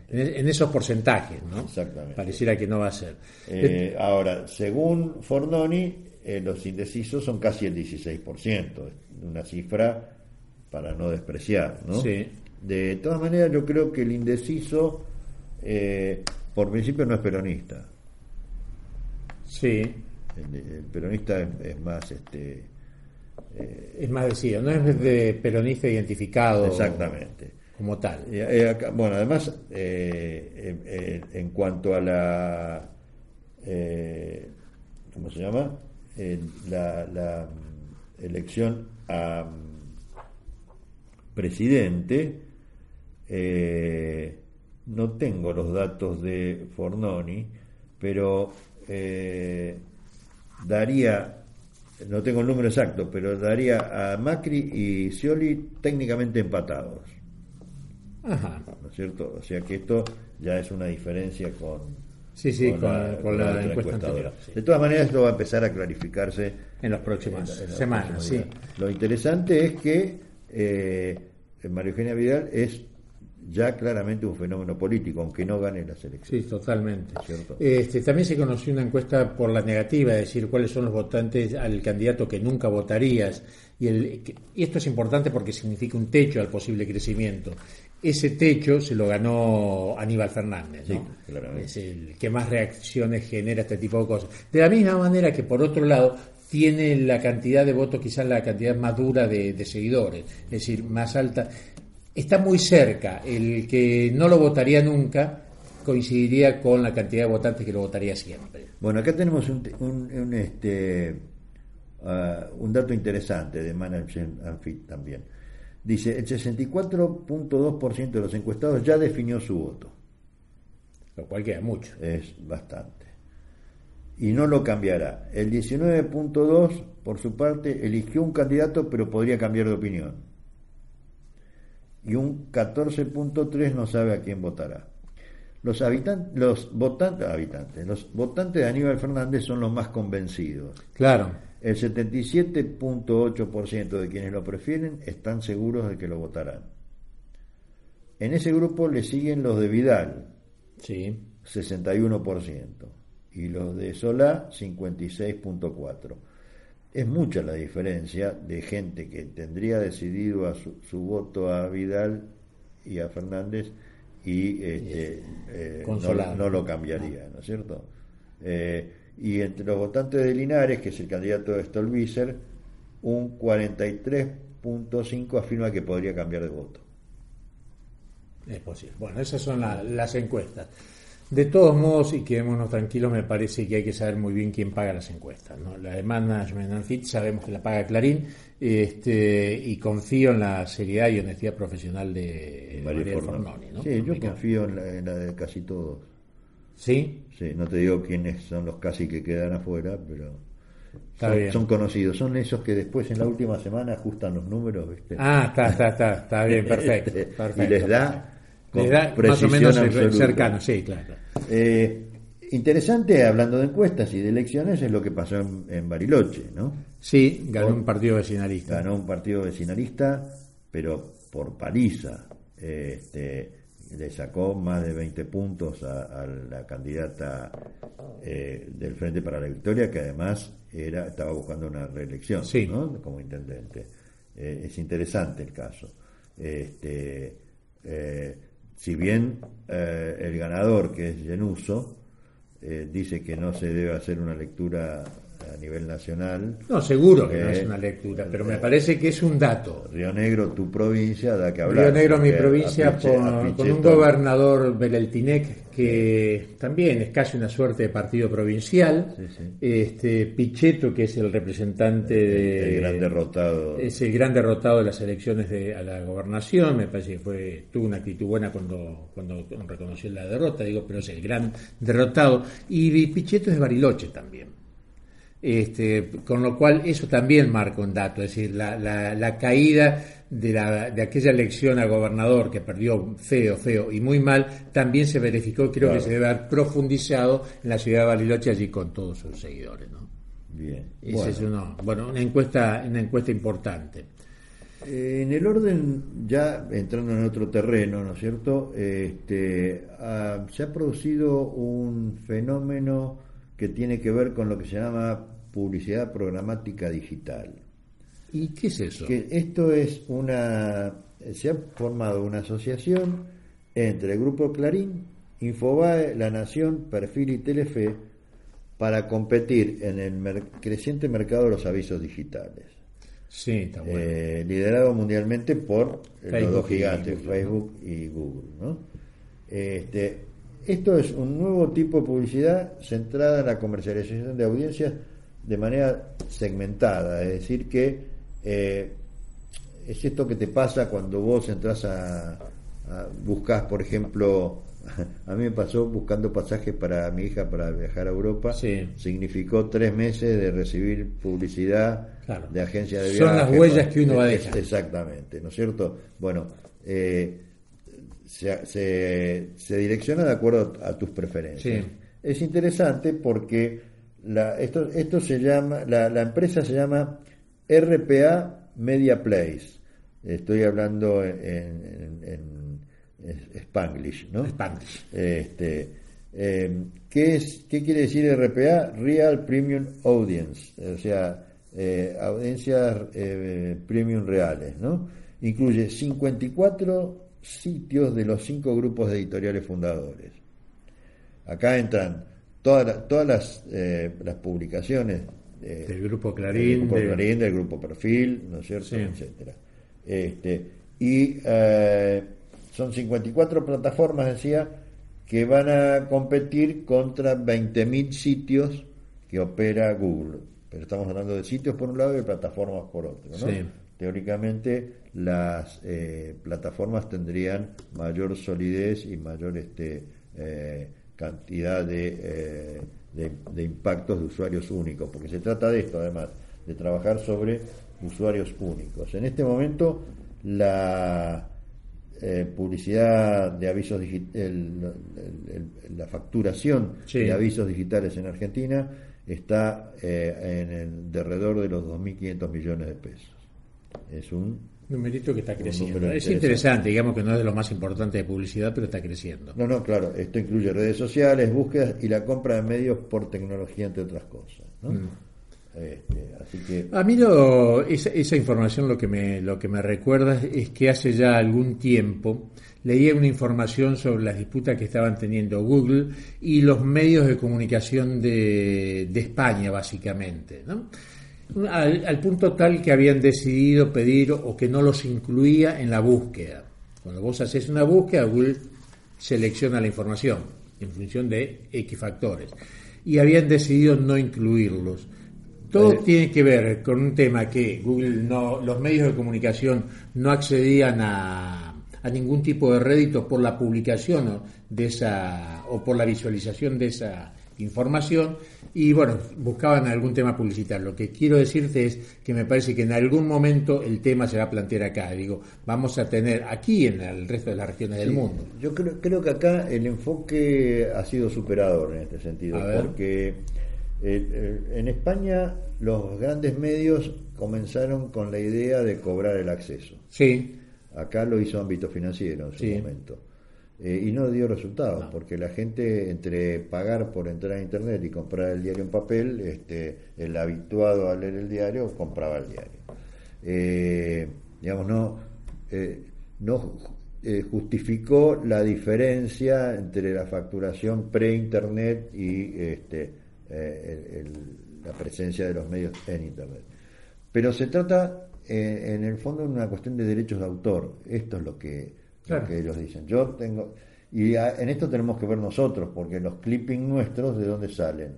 En, esos porcentajes, ¿no? Exactamente. Pareciera que no va a ser. Eh, ahora, según Fornoni, eh, los indecisos son casi el 16%. Una cifra para no despreciar, ¿no? Sí. De todas maneras, yo creo que el indeciso, eh, por principio, no es peronista. Sí. El, peronista es, más, este, eh, es más decidido, no es de peronista identificado. Exactamente. Como tal. Eh, bueno, además, en cuanto a la, ¿cómo se llama? la, la elección a presidente, eh, no tengo los datos de Fornoni, pero eh, daría, no tengo el número exacto, pero daría a Macri y Scioli técnicamente empatados. Ajá. ¿No es cierto? O sea que esto ya es una diferencia con, Sí, sí, con, la, encuesta anterior. De todas maneras, esto va a empezar a clarificarse en las próximas semanas. sí. Lo interesante es que eh, María Eugenia Vidal es ya claramente un fenómeno político, aunque no gane las elecciones. Sí, totalmente. Este, también se conoció una encuesta por la negativa, es decir, cuáles son los votantes al candidato que nunca votarías. Y, el, y esto es importante porque significa un techo al posible crecimiento. Ese techo se lo ganó Aníbal Fernández, ¿no? es el que más reacciones genera este tipo de cosas. De la misma manera que, por otro lado, tiene la cantidad de votos, quizás la cantidad más dura de, seguidores, es decir, más alta. Está muy cerca. El que no lo votaría nunca coincidiría con la cantidad de votantes que lo votaría siempre. Bueno, acá tenemos un, un, este, uh, un dato interesante de Management and Fit también. Dice, el 64.2% de los encuestados ya definió su voto. Lo cual queda mucho. Es bastante y no lo cambiará. El 19.2, por su parte, eligió un candidato pero podría cambiar de opinión. Y un 14.3 no sabe a quién votará. Los, habitantes, los votantes, habitantes, los votantes de Aníbal Fernández son los más convencidos. Claro. El 77.8% de quienes lo prefieren están seguros de que lo votarán. En ese grupo le siguen los de Vidal, sí. 61% y los de Solá 56.4. Es mucha la diferencia de gente que tendría decidido a su, voto a Vidal y a Fernández y este, eh, no, lo cambiaría, ¿no es cierto? Eh, y entre los votantes de Linares, que es el candidato de Stolbizer, un 43.5 afirma que podría cambiar de voto. Es posible. Bueno, esas son las encuestas. De todos modos, y quedémonos tranquilos, me parece que hay que saber muy bien quién paga las encuestas. ¿no? La de Management Fit sabemos que la paga Clarín este, y confío en la seriedad y honestidad profesional de María Fornoni. ¿no? Sí, yo confío en la, de casi todos. ¿Sí? Sí, no te digo quiénes son los casi que quedan afuera, pero son, son, conocidos. Son esos que después en la última semana ajustan los números. ¿viste? Ah, está, está, está, está bien, <laughs> perfecto. perfecto. y les da con más o menos cercano, sí, claro. Eh, interesante, hablando de encuestas y de elecciones, es lo que pasó en, Bariloche, ¿no? Sí, ganó un partido vecinalista. Ganó un partido vecinalista, pero por paliza. Este, le sacó más de 20 puntos a, la candidata eh, del Frente para la Victoria, que además era estaba buscando una reelección ¿no? como intendente. Eh, es interesante el caso. Este, si bien eh, el ganador, que es Genuso, eh, dice que no se debe hacer una lectura a nivel nacional. No, seguro que no es una lectura, pero me parece que es un dato. Río Negro, tu provincia, da que hablar. Río Negro, mi provincia, con, un gobernador Beleltinec que también es casi una suerte de partido provincial. Este Pichetto, que es el representante de. El gran derrotado. Es el gran derrotado de las elecciones de, a la gobernación. Me parece que fue tuvo una actitud buena cuando, cuando reconoció la derrota, digo, pero es el gran derrotado. Y Pichetto es de Bariloche también. Este, con lo cual eso también marca un dato, es decir, la, la, caída de, la, de aquella elección a gobernador que perdió feo, feo y muy mal, también se verificó, creo que se debe haber profundizado en la ciudad de Bariloche allí con todos sus seguidores. ¿no? Bien. bueno. es bueno, una encuesta, una encuesta importante. Eh, en el orden, ya entrando en otro terreno, ¿no es cierto? Este, ah, se ha producido un fenómeno que tiene que ver con lo que se llama publicidad programática digital. ¿Y qué es eso? Que esto es una. Se ha formado una asociación entre el Grupo Clarín, Infobae, La Nación, Perfil y Telefe para competir en el creciente mercado de los avisos digitales. Sí, está bueno. Eh, liderado mundialmente por los dos gigantes, Facebook y Google. ¿no? Este, esto es un nuevo tipo de publicidad centrada en la comercialización de audiencias de manera segmentada, es decir, que eh, es esto que te pasa cuando vos entras a, buscar, por ejemplo, <laughs> a mí me pasó buscando pasajes para mi hija para viajar a Europa, significó tres meses de recibir publicidad de agencia de viajes. Son las huellas que uno va a dejar. Exactamente, ¿no es cierto? Bueno, eh, se, se, direcciona de acuerdo a tus preferencias. Es interesante porque la, esto, esto se llama, la, la, empresa se llama RPA Media Place. Estoy hablando en, en, Spanglish, ¿no? Spanglish. Este, eh, ¿qué, es, ¿Qué quiere decir RPA? Real Premium Audience, o sea, eh, audiencias eh, premium reales, ¿no? Incluye 54 sitios de los cinco grupos editoriales fundadores. Acá entran todas, todas las, eh, las publicaciones del grupo Clarín, del grupo, Clarín, del grupo Perfil, ¿no es cierto? Etcétera. Este, y eh, son 54 plataformas, decía, que van a competir contra 20.000 sitios que opera Google. Pero estamos hablando de sitios por un lado y de plataformas por otro. ¿no? Teóricamente las eh, plataformas tendrían mayor solidez y mayor este, eh, cantidad eh, de, de, impactos de usuarios únicos, porque se trata de esto además, de trabajar sobre usuarios únicos. En este momento la publicidad de avisos digitales, la facturación de avisos digitales en Argentina está en el derredor de los 2.500 millones de pesos. Es un numerito que está creciendo. Es interesante, digamos que no es de lo más importante de publicidad, pero está creciendo. No, no, claro, esto incluye redes sociales, búsquedas y la compra de medios por tecnología, entre otras cosas. Mm. Este, así que... A mí esa, información lo que, me, lo que me recuerda es que hace ya algún tiempo leía una información sobre las disputas que estaban teniendo Google y los medios de comunicación de, de España, básicamente. ¿no? Al, punto tal que habían decidido pedir o que no los incluía en la búsqueda. Cuando vos haces una búsqueda, Google selecciona la información en función de X factores. Y habían decidido no incluirlos. Todo eh. tiene que ver con un tema que Google no, los medios de comunicación no accedían a, a ningún tipo de rédito por la publicación de esa o por la visualización de esa información y bueno, buscaban algún tema publicitario. Lo que quiero decirte es que me parece que en algún momento el tema se va a plantear acá. Digo, vamos a tener aquí en el resto de las regiones del mundo. Yo creo, creo que acá el enfoque ha sido superador en este sentido, porque en España los grandes medios comenzaron con la idea de cobrar el acceso. Sí. Acá lo hizo ámbito financiero en su momento. Eh, y no dio resultados, porque la gente entre pagar por entrar a internet y comprar el diario en papel, este, el habituado a leer el diario compraba el diario. Eh, digamos, no, eh, no justificó la diferencia entre la facturación pre-internet y este, la presencia de los medios en Internet. Pero se trata, eh, en el fondo, de una cuestión de derechos de autor. Esto es lo que, que ellos dicen. Yo tengo. Y en esto tenemos que ver nosotros, porque los clippings nuestros, ¿de dónde salen?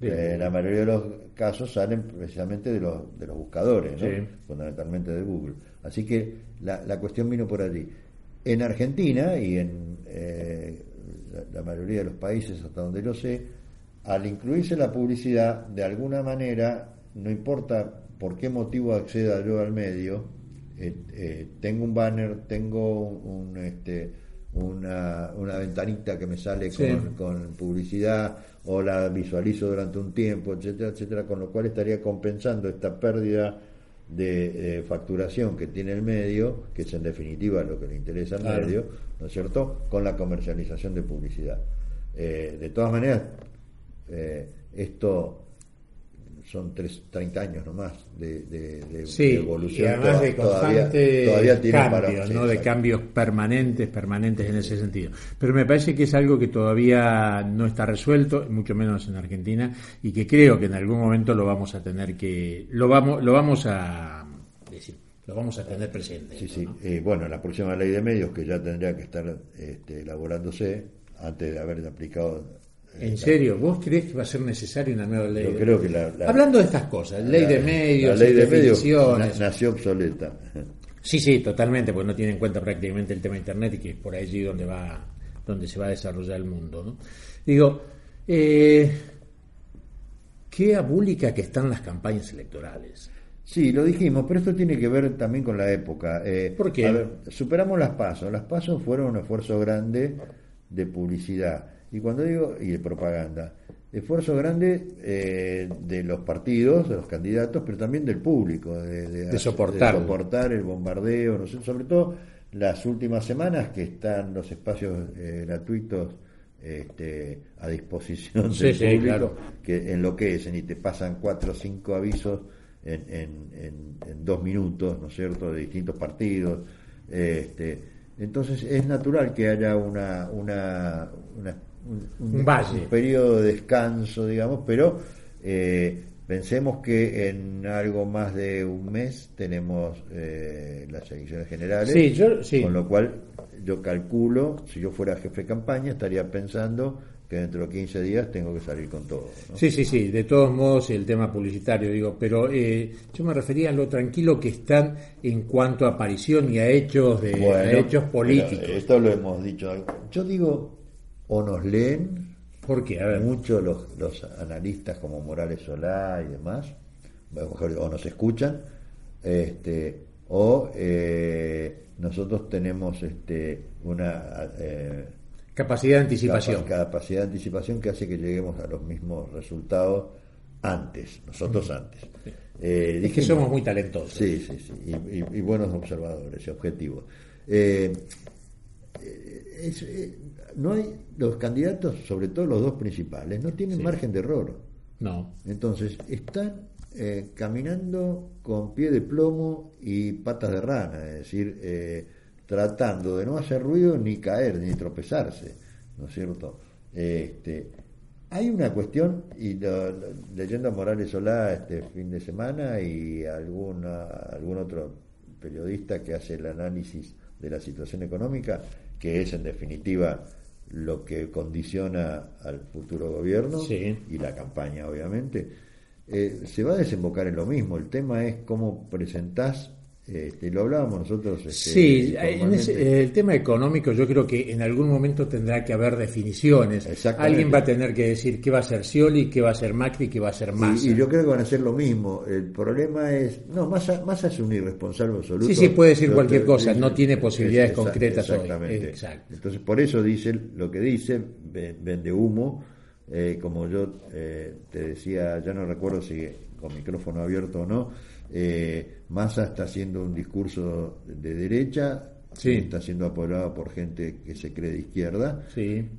Eh, la mayoría de los casos salen precisamente de los, de los buscadores, fundamentalmente de Google. Así que la, la, cuestión vino por allí. En Argentina y en eh, la, mayoría de los países, hasta donde yo sé, al incluirse la publicidad, de alguna manera, no importa por qué motivo acceda yo al medio, eh, eh, tengo un banner, tengo un, este, una, una ventanita que me sale con, con, publicidad o la visualizo durante un tiempo, etcétera, etcétera, con lo cual estaría compensando esta pérdida de facturación que tiene el medio, que es en definitiva lo que le interesa al medio, ¿no es cierto?, con la comercialización de publicidad. Eh, de todas maneras, eh, esto son tres, 30 años nomás de, de, de, sí, evolución. Y además de constante todavía, cambios, ¿no? de cambios permanentes, permanentes en ese sentido. Pero me parece que es algo que todavía no está resuelto, mucho menos en Argentina, y que creo que en algún momento lo vamos a tener que, lo vamos, lo vamos a decir, lo vamos a tener presente. Sí, sí. Eh, bueno, la próxima ley de medios que ya tendría que estar este, elaborándose antes de haber aplicado ¿En serio? ¿Vos crees que va a ser necesario una nueva ley? Yo creo que la, Hablando de estas cosas, ley de medios, la ley de medios nació obsoleta. Sí, sí, totalmente, porque no tiene en cuenta prácticamente el tema de Internet y que es por allí donde va, donde se va a desarrollar el mundo. ¿no? Digo, eh, qué abúlica que están las campañas electorales. Sí, lo dijimos, pero esto tiene que ver también con la época. Eh, ¿Por qué? superamos las pasos. Las pasos fueron un esfuerzo grande de publicidad y cuando digo, y de propaganda, esfuerzo grande eh, de los partidos, de los candidatos, pero también del público, de, soportar. soportar el bombardeo, sobre todo las últimas semanas que están los espacios eh, gratuitos este, a disposición del público, que enloquecen y te pasan cuatro o cinco avisos en, en, dos minutos, ¿no es cierto?, de distintos partidos. Este, entonces es natural que haya una, una, una un, valle. periodo de descanso, digamos, pero eh, pensemos que en algo más de un mes tenemos eh, las elecciones generales, con lo cual yo calculo, si yo fuera jefe de campaña, estaría pensando que dentro de 15 días tengo que salir con todo. Sí, sí, sí, de todos modos el tema publicitario, digo, pero eh, yo me refería a lo tranquilo que están en cuanto a aparición y a hechos de hechos políticos. Esto lo hemos dicho. Yo digo, o nos leen porque muchos los, los, analistas como Morales Solá y demás, o nos escuchan, este, o eh, nosotros tenemos este, una eh, capacidad de anticipación. capacidad de anticipación que hace que lleguemos a los mismos resultados antes, nosotros antes. Eh, es que somos muy talentosos. Sí, sí, sí, y, buenos observadores y objetivos. Eh, es, no hay los candidatos, sobre todo los dos principales, no tienen margen de error. No. Entonces, están eh, caminando con pie de plomo y patas de rana, es decir, eh, tratando de no hacer ruido ni caer ni tropezarse, ¿no es cierto? Este, hay una cuestión, y leyendo a Morales Solá este fin de semana y alguna, algún otro periodista que hace el análisis de la situación económica, que es en definitiva lo que condiciona al futuro gobierno y la campaña, obviamente, eh, se va a desembocar en lo mismo. El tema es cómo presentás este, lo hablábamos nosotros. Este, sí, el tema económico yo creo que en algún momento tendrá que haber definiciones. Alguien va a tener que decir qué va a ser Scioli, qué va a ser Macri, qué va a ser Massa. Y, yo creo que van a ser lo mismo. El problema es, no, Massa, Massa es un irresponsable absoluto. Sí, sí, puede decir cualquier cosa, no tiene posibilidades concretas exactamente. Entonces, por eso dice lo que dice, vende humo. Eh, como yo eh, te decía, ya no recuerdo si con micrófono abierto o no, eh, Massa está haciendo un discurso de derecha, está siendo apoyado por gente que se cree de izquierda.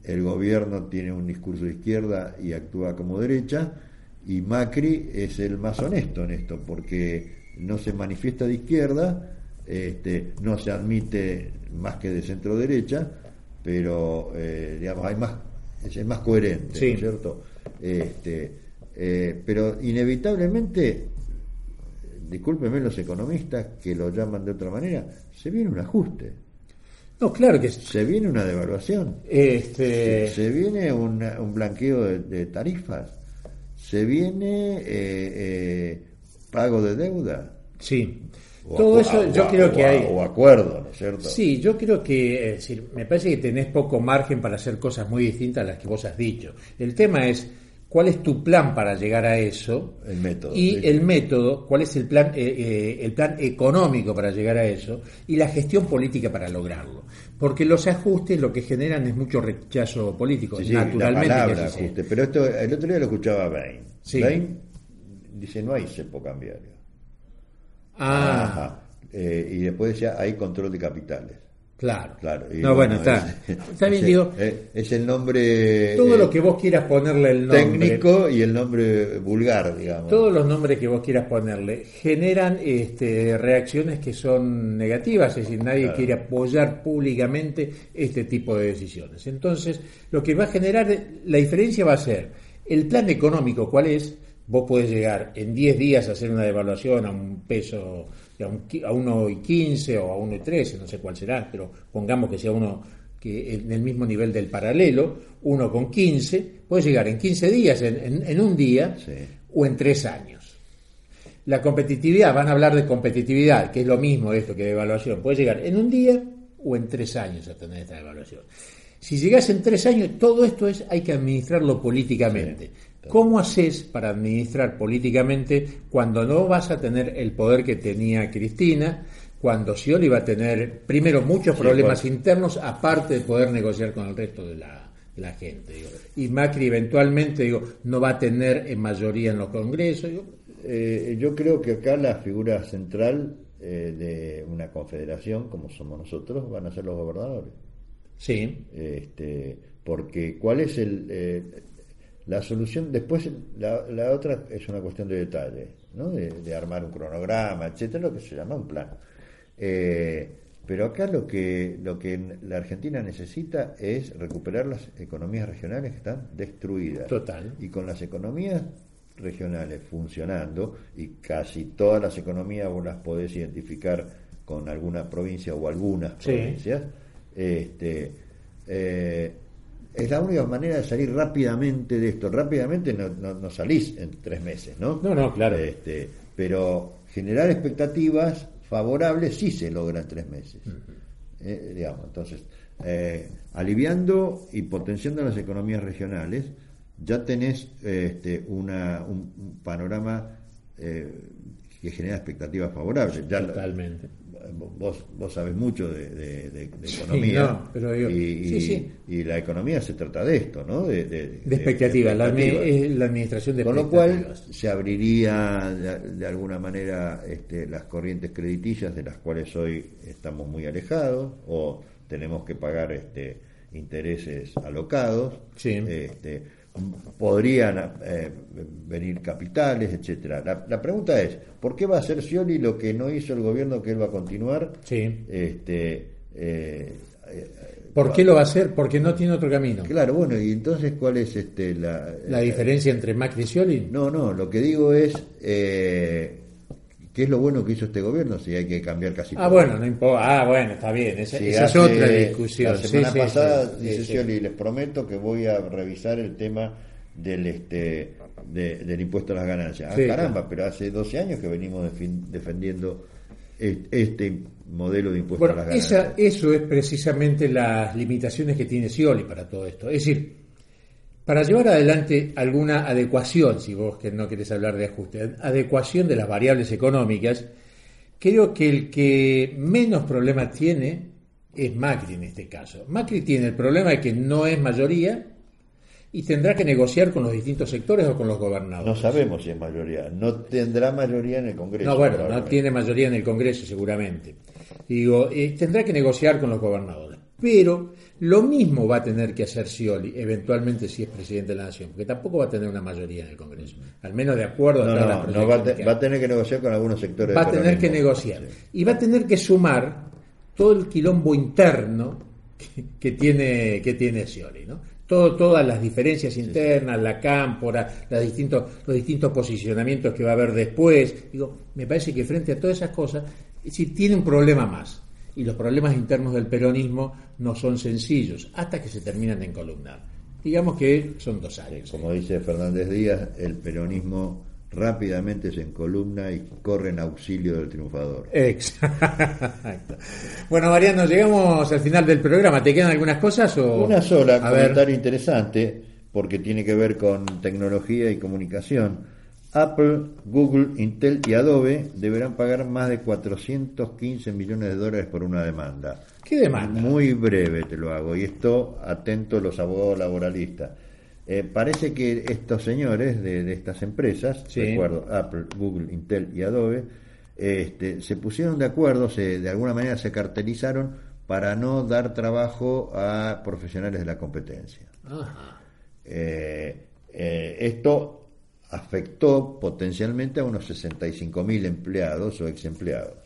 El gobierno tiene un discurso de izquierda y actúa como derecha. Y Macri es el más honesto en esto, porque no se manifiesta de izquierda, este, no se admite más que de centro derecha, pero eh, digamos hay más es más coherente, ¿cierto? Este, Eh, pero inevitablemente, discúlpenme los economistas que lo llaman de otra manera, se viene un ajuste. No, claro que se viene una devaluación. Este... Se, viene un blanqueo de, tarifas. Se viene eh, eh, pago de deuda. Sí. Todo eso yo creo que hay. O acuerdo, ¿no es cierto? Sí, yo creo que, es decir, me parece que tenés poco margen para hacer cosas muy distintas a las que vos has dicho. El tema es cuál es tu plan para llegar a eso el método, y el método, cuál es el plan, eh, eh, el plan económico para llegar a eso y la gestión política para lograrlo. Porque los ajustes lo que generan es mucho rechazo político, naturalmente. La palabra ajuste, pero esto el otro día lo escuchaba Bain. Bain dice no hay cepo cambiario. Ah. Eh, y después decía hay control de capitales. Claro. claro. no, bueno, está. está bien, digo. Es el nombre. Todo lo que vos quieras ponerle el nombre. Técnico y el nombre vulgar, digamos. Todos los nombres que vos quieras ponerle generan este, reacciones que son negativas, es decir, nadie quiere apoyar públicamente este tipo de decisiones. Entonces, lo que va a generar, la diferencia va a ser el plan económico, ¿cuál es? Vos podés llegar en 10 días a hacer una devaluación a un peso a, un, a 1,15 o a 1,13, no sé cuál será, pero pongamos que sea uno que en el mismo nivel del paralelo, 1,15, puede llegar en 15 días, en, un día, o en 3 años. La competitividad, van a hablar de competitividad, que es lo mismo esto que de evaluación, puede llegar en un día o en 3 años a tener esta evaluación. Si llegas en 3 años, todo esto es hay que administrarlo políticamente. ¿Cómo haces para administrar políticamente cuando no vas a tener el poder que tenía Cristina? Cuando Scioli va a tener, primero, muchos problemas internos, aparte de poder negociar con el resto de la, gente. Y Macri eventualmente digo, no va a tener en mayoría en los congresos. Eh, yo creo que acá la figura central eh, de una confederación, como somos nosotros, van a ser los gobernadores. Sí. Este, porque, ¿cuál es el...? Eh, la solución, después la, la, otra es una cuestión de detalle, ¿no? de, armar un cronograma, etcétera, lo que se llama un plan. Eh, pero acá lo que, lo que la Argentina necesita es recuperar las economías regionales que están destruidas. Total. Y con las economías regionales funcionando, y casi todas las economías vos las podés identificar con alguna provincia o algunas provincias, este, eh, es la única manera de salir rápidamente de esto. Rápidamente no, no, salís en tres meses, ¿no? No, no, claro. Este, pero generar expectativas favorables sí se logra en tres meses. Eh, digamos, entonces, eh, aliviando y potenciando las economías regionales, ya tenés este, una, un, panorama eh, que genera expectativas favorables. Ya Totalmente vos, vos sabes mucho de, economía y, la economía se trata de esto, ¿no? De, expectativas, la, administración de Con lo cual se abriría de, alguna manera este, las corrientes crediticias de las cuales hoy estamos muy alejados o tenemos que pagar este, intereses alocados. Este, podrían eh, venir capitales, etcétera. La, pregunta es, ¿por qué va a hacer Scioli lo que no hizo el gobierno que él va a continuar? Sí. Este, eh, ¿Por qué lo va a hacer? Porque no tiene otro camino. Claro, bueno, y entonces ¿cuál es este la, la diferencia entre Macri y Scioli? No, no, lo que digo es eh, ¿Qué es lo bueno que hizo este gobierno si hay que cambiar casi ah, Bueno, no importa. Ah, bueno, está bien. Esa, es otra discusión. La semana pasada dice les prometo que voy a revisar el tema del este del impuesto a las ganancias. Ah, caramba, pero hace 12 años que venimos defendiendo este modelo de impuesto a las ganancias. eso es precisamente las limitaciones que tiene Scioli para todo esto. Es decir, para llevar adelante alguna adecuación, si vos que no querés hablar de ajuste, adecuación de las variables económicas, creo que el que menos problemas tiene es Macri en este caso. Macri tiene el problema de que no es mayoría y tendrá que negociar con los distintos sectores o con los gobernadores. No sabemos si es mayoría. No tendrá mayoría en el Congreso. No, bueno, no tiene mayoría en el Congreso seguramente. Digo, eh, tendrá que negociar con los gobernadores. Pero lo mismo va a tener que hacer Scioli, eventualmente si es presidente de la Nación, porque tampoco va a tener una mayoría en el Congreso, al menos de acuerdo a no, no, va, a tener que negociar con algunos sectores. Va a tener que negociar. Y va a tener que sumar todo el quilombo interno que, tiene, que tiene Scioli, ¿no? todas las diferencias internas, la cámpora, los distintos, los distintos posicionamientos que va a haber después. Digo, me parece que frente a todas esas cosas, si tiene un problema más. Y los problemas internos del peronismo no son sencillos, hasta que se terminan de encolumnar. Digamos que son dos años. Como dice Fernández Díaz, el peronismo rápidamente se encolumna y corre en auxilio del triunfador. Exacto. Bueno, Mariano, llegamos al final del programa. ¿Te quedan algunas cosas? O... Una sola, un comentario interesante, porque tiene que ver con tecnología y comunicación. Apple, Google, Intel y Adobe deberán pagar más de 415 millones de dólares por una demanda. ¿Qué demanda? Muy breve te lo hago, y esto atento los abogados laboralistas. Eh, parece que estos señores de, estas empresas, recuerdo, Apple, Google, Intel y Adobe, este, se pusieron de acuerdo, se, de alguna manera se cartelizaron para no dar trabajo a profesionales de la competencia. Eh, eh, esto afectó potencialmente a unos 65.000 empleados o ex empleados.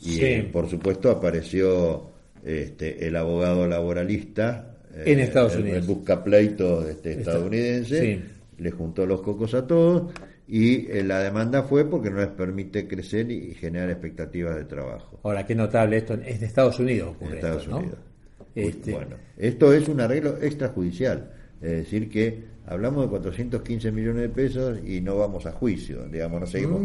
Y por supuesto apareció este, el abogado laboralista en Estados Unidos. El, buscapleito este, estadounidense, le juntó los cocos a todos y eh, la demanda fue porque no les permite crecer y generar expectativas de trabajo. Ahora, qué notable esto, es de Estados Unidos. en Estados Unidos. Este... Bueno, esto es un arreglo extrajudicial, es decir, que hablamos de 415 millones de pesos y no vamos a juicio, digamos, no seguimos.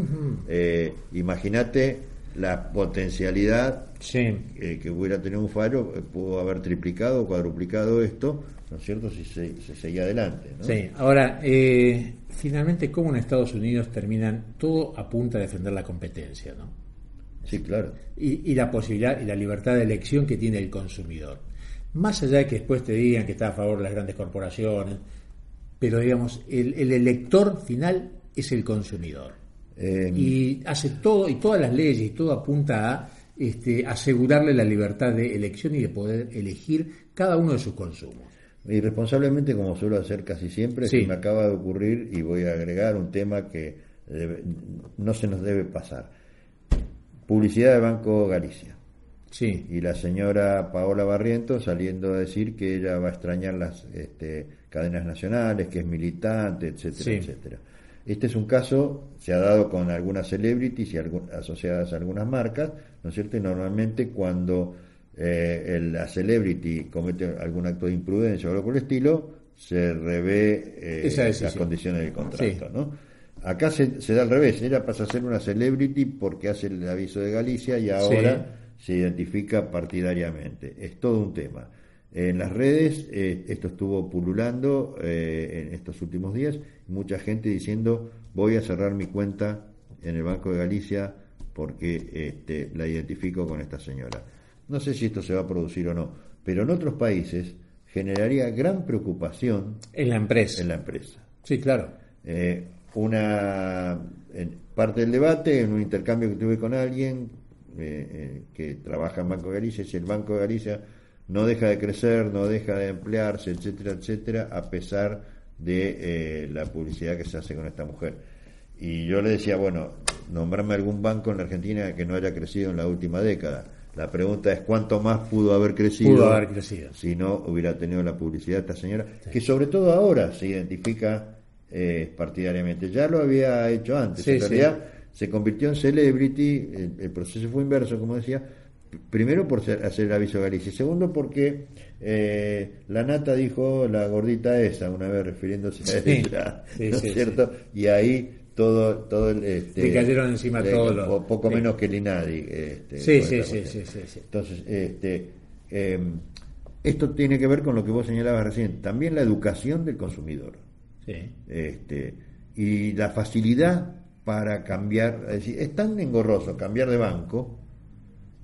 Eh, imagínate la potencialidad eh, que hubiera tenido un faro, eh, pudo haber triplicado o cuadruplicado esto, ¿no es cierto?, si se, seguía adelante. Sí, ahora, finalmente, ¿cómo en Estados Unidos terminan todo a punta de defender la competencia, ¿no? Sí, claro. Y, la posibilidad y la libertad de elección que tiene el consumidor. Más allá de que después te digan que está a favor de las grandes corporaciones, pero digamos, el elector final es el consumidor. Em, y hace todo, y todas las leyes, y todo apunta a este, asegurarle la libertad de elección y de poder elegir cada uno de sus consumos. Irresponsablemente, como suelo hacer casi siempre, se me acaba de ocurrir y voy a agregar un tema que no se nos debe pasar. Publicidad de Banco Galicia. Sí. Y la señora Paola Barriento saliendo a decir que ella va a extrañar las este, cadenas nacionales, que es militante, etcétera, etcétera. Este es un caso, se ha dado con algunas celebrities y asociadas a algunas marcas, ¿no es cierto? Y normalmente cuando eh, la celebrity comete algún acto de imprudencia o algo por el estilo, se revé eh, las condiciones del contrato, ¿no? Acá se, da al revés, ella pasa a ser una celebrity porque hace el aviso de Galicia y ahora se identifica partidariamente. Es todo un tema. En las redes eh, esto estuvo pululando eh, en estos últimos días, mucha gente diciendo voy a cerrar mi cuenta en el Banco de Galicia porque este, la identifico con esta señora. No sé si esto se va a producir o no, pero en otros países generaría gran preocupación en la empresa. En la empresa. Sí, claro. Eh, una parte del debate, en un intercambio que tuve con alguien que trabaja en Banco de Galicia, si el Banco de Galicia no deja de crecer, no deja de emplearse, etcétera, etcétera, a pesar de eh, la publicidad que se hace con esta mujer. Y yo le decía, bueno, nombrarme algún banco en la Argentina que no haya crecido en la última década. La pregunta es cuánto más pudo haber crecido, haber crecido. si no hubiera tenido la publicidad de esta señora, que sobre todo ahora se identifica eh, partidariamente. Ya lo había hecho antes, en realidad se convirtió en celebrity, el proceso fue inverso, como decía, primero por hacer el aviso Galicia, segundo porque eh, la nata dijo la gordita esa, una vez refiriéndose a ella, <laughs> ¿no es cierto? Y ahí todo, todo el... Este, cayeron encima todos los... Poco menos que el INADI. Este, sí, sí, sí, sí, sí, Entonces, este, em, esto tiene que ver con lo que vos señalabas recién, también la educación del consumidor. Sí. Este, y la facilidad para cambiar, es decir, es tan engorroso cambiar de banco,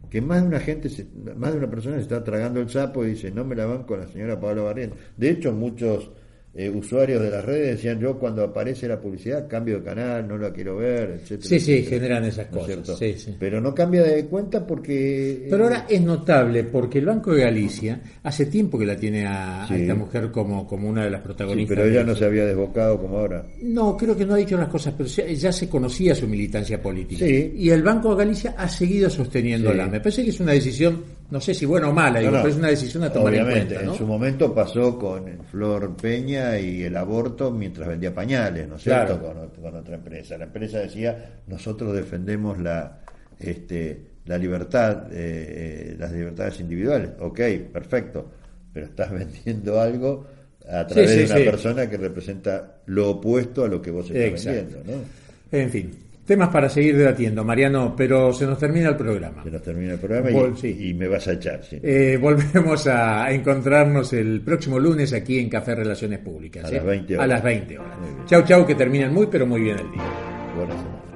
que más de una gente, más de una persona se está tragando el sapo y dice, no me la van con la señora Pablo Barrientos. De hecho, muchos eh, usuarios de las redes decían yo cuando aparece la publicidad cambio de canal, no la quiero ver, etcétera. Sí, sí, generan esas cosas. Sí, sí. Pero no cambia de cuenta porque... Pero ahora es notable porque el Banco de Galicia hace tiempo que la tiene a, esta mujer como, como una de las protagonistas. pero ella no se había desbocado como ahora. No, creo que no ha dicho las cosas, pero ya, se conocía su militancia política. Y el Banco de Galicia ha seguido sosteniéndola. Me parece que es una decisión no sé si buena o mala, pero es una decisión a tomar en cuenta. En su momento pasó con Flor Peña y el aborto mientras vendía pañales, ¿no es cierto? Con, otra empresa. La empresa decía, nosotros defendemos la, este, la libertad, eh, eh, las libertades individuales. Ok, perfecto, pero estás <laughs> vendiendo algo a través de una persona que representa lo opuesto a lo que vos estás vendiendo, ¿no? En fin, Temas para seguir debatiendo, Mariano, pero se nos termina el programa. Se nos termina el programa y, me vas a echar. Sí. Eh, volvemos a encontrarnos el próximo lunes aquí en Café Relaciones Públicas. A las 20 horas. A las 20 horas. Chau, chau, que terminen muy, pero muy bien el día. Buenas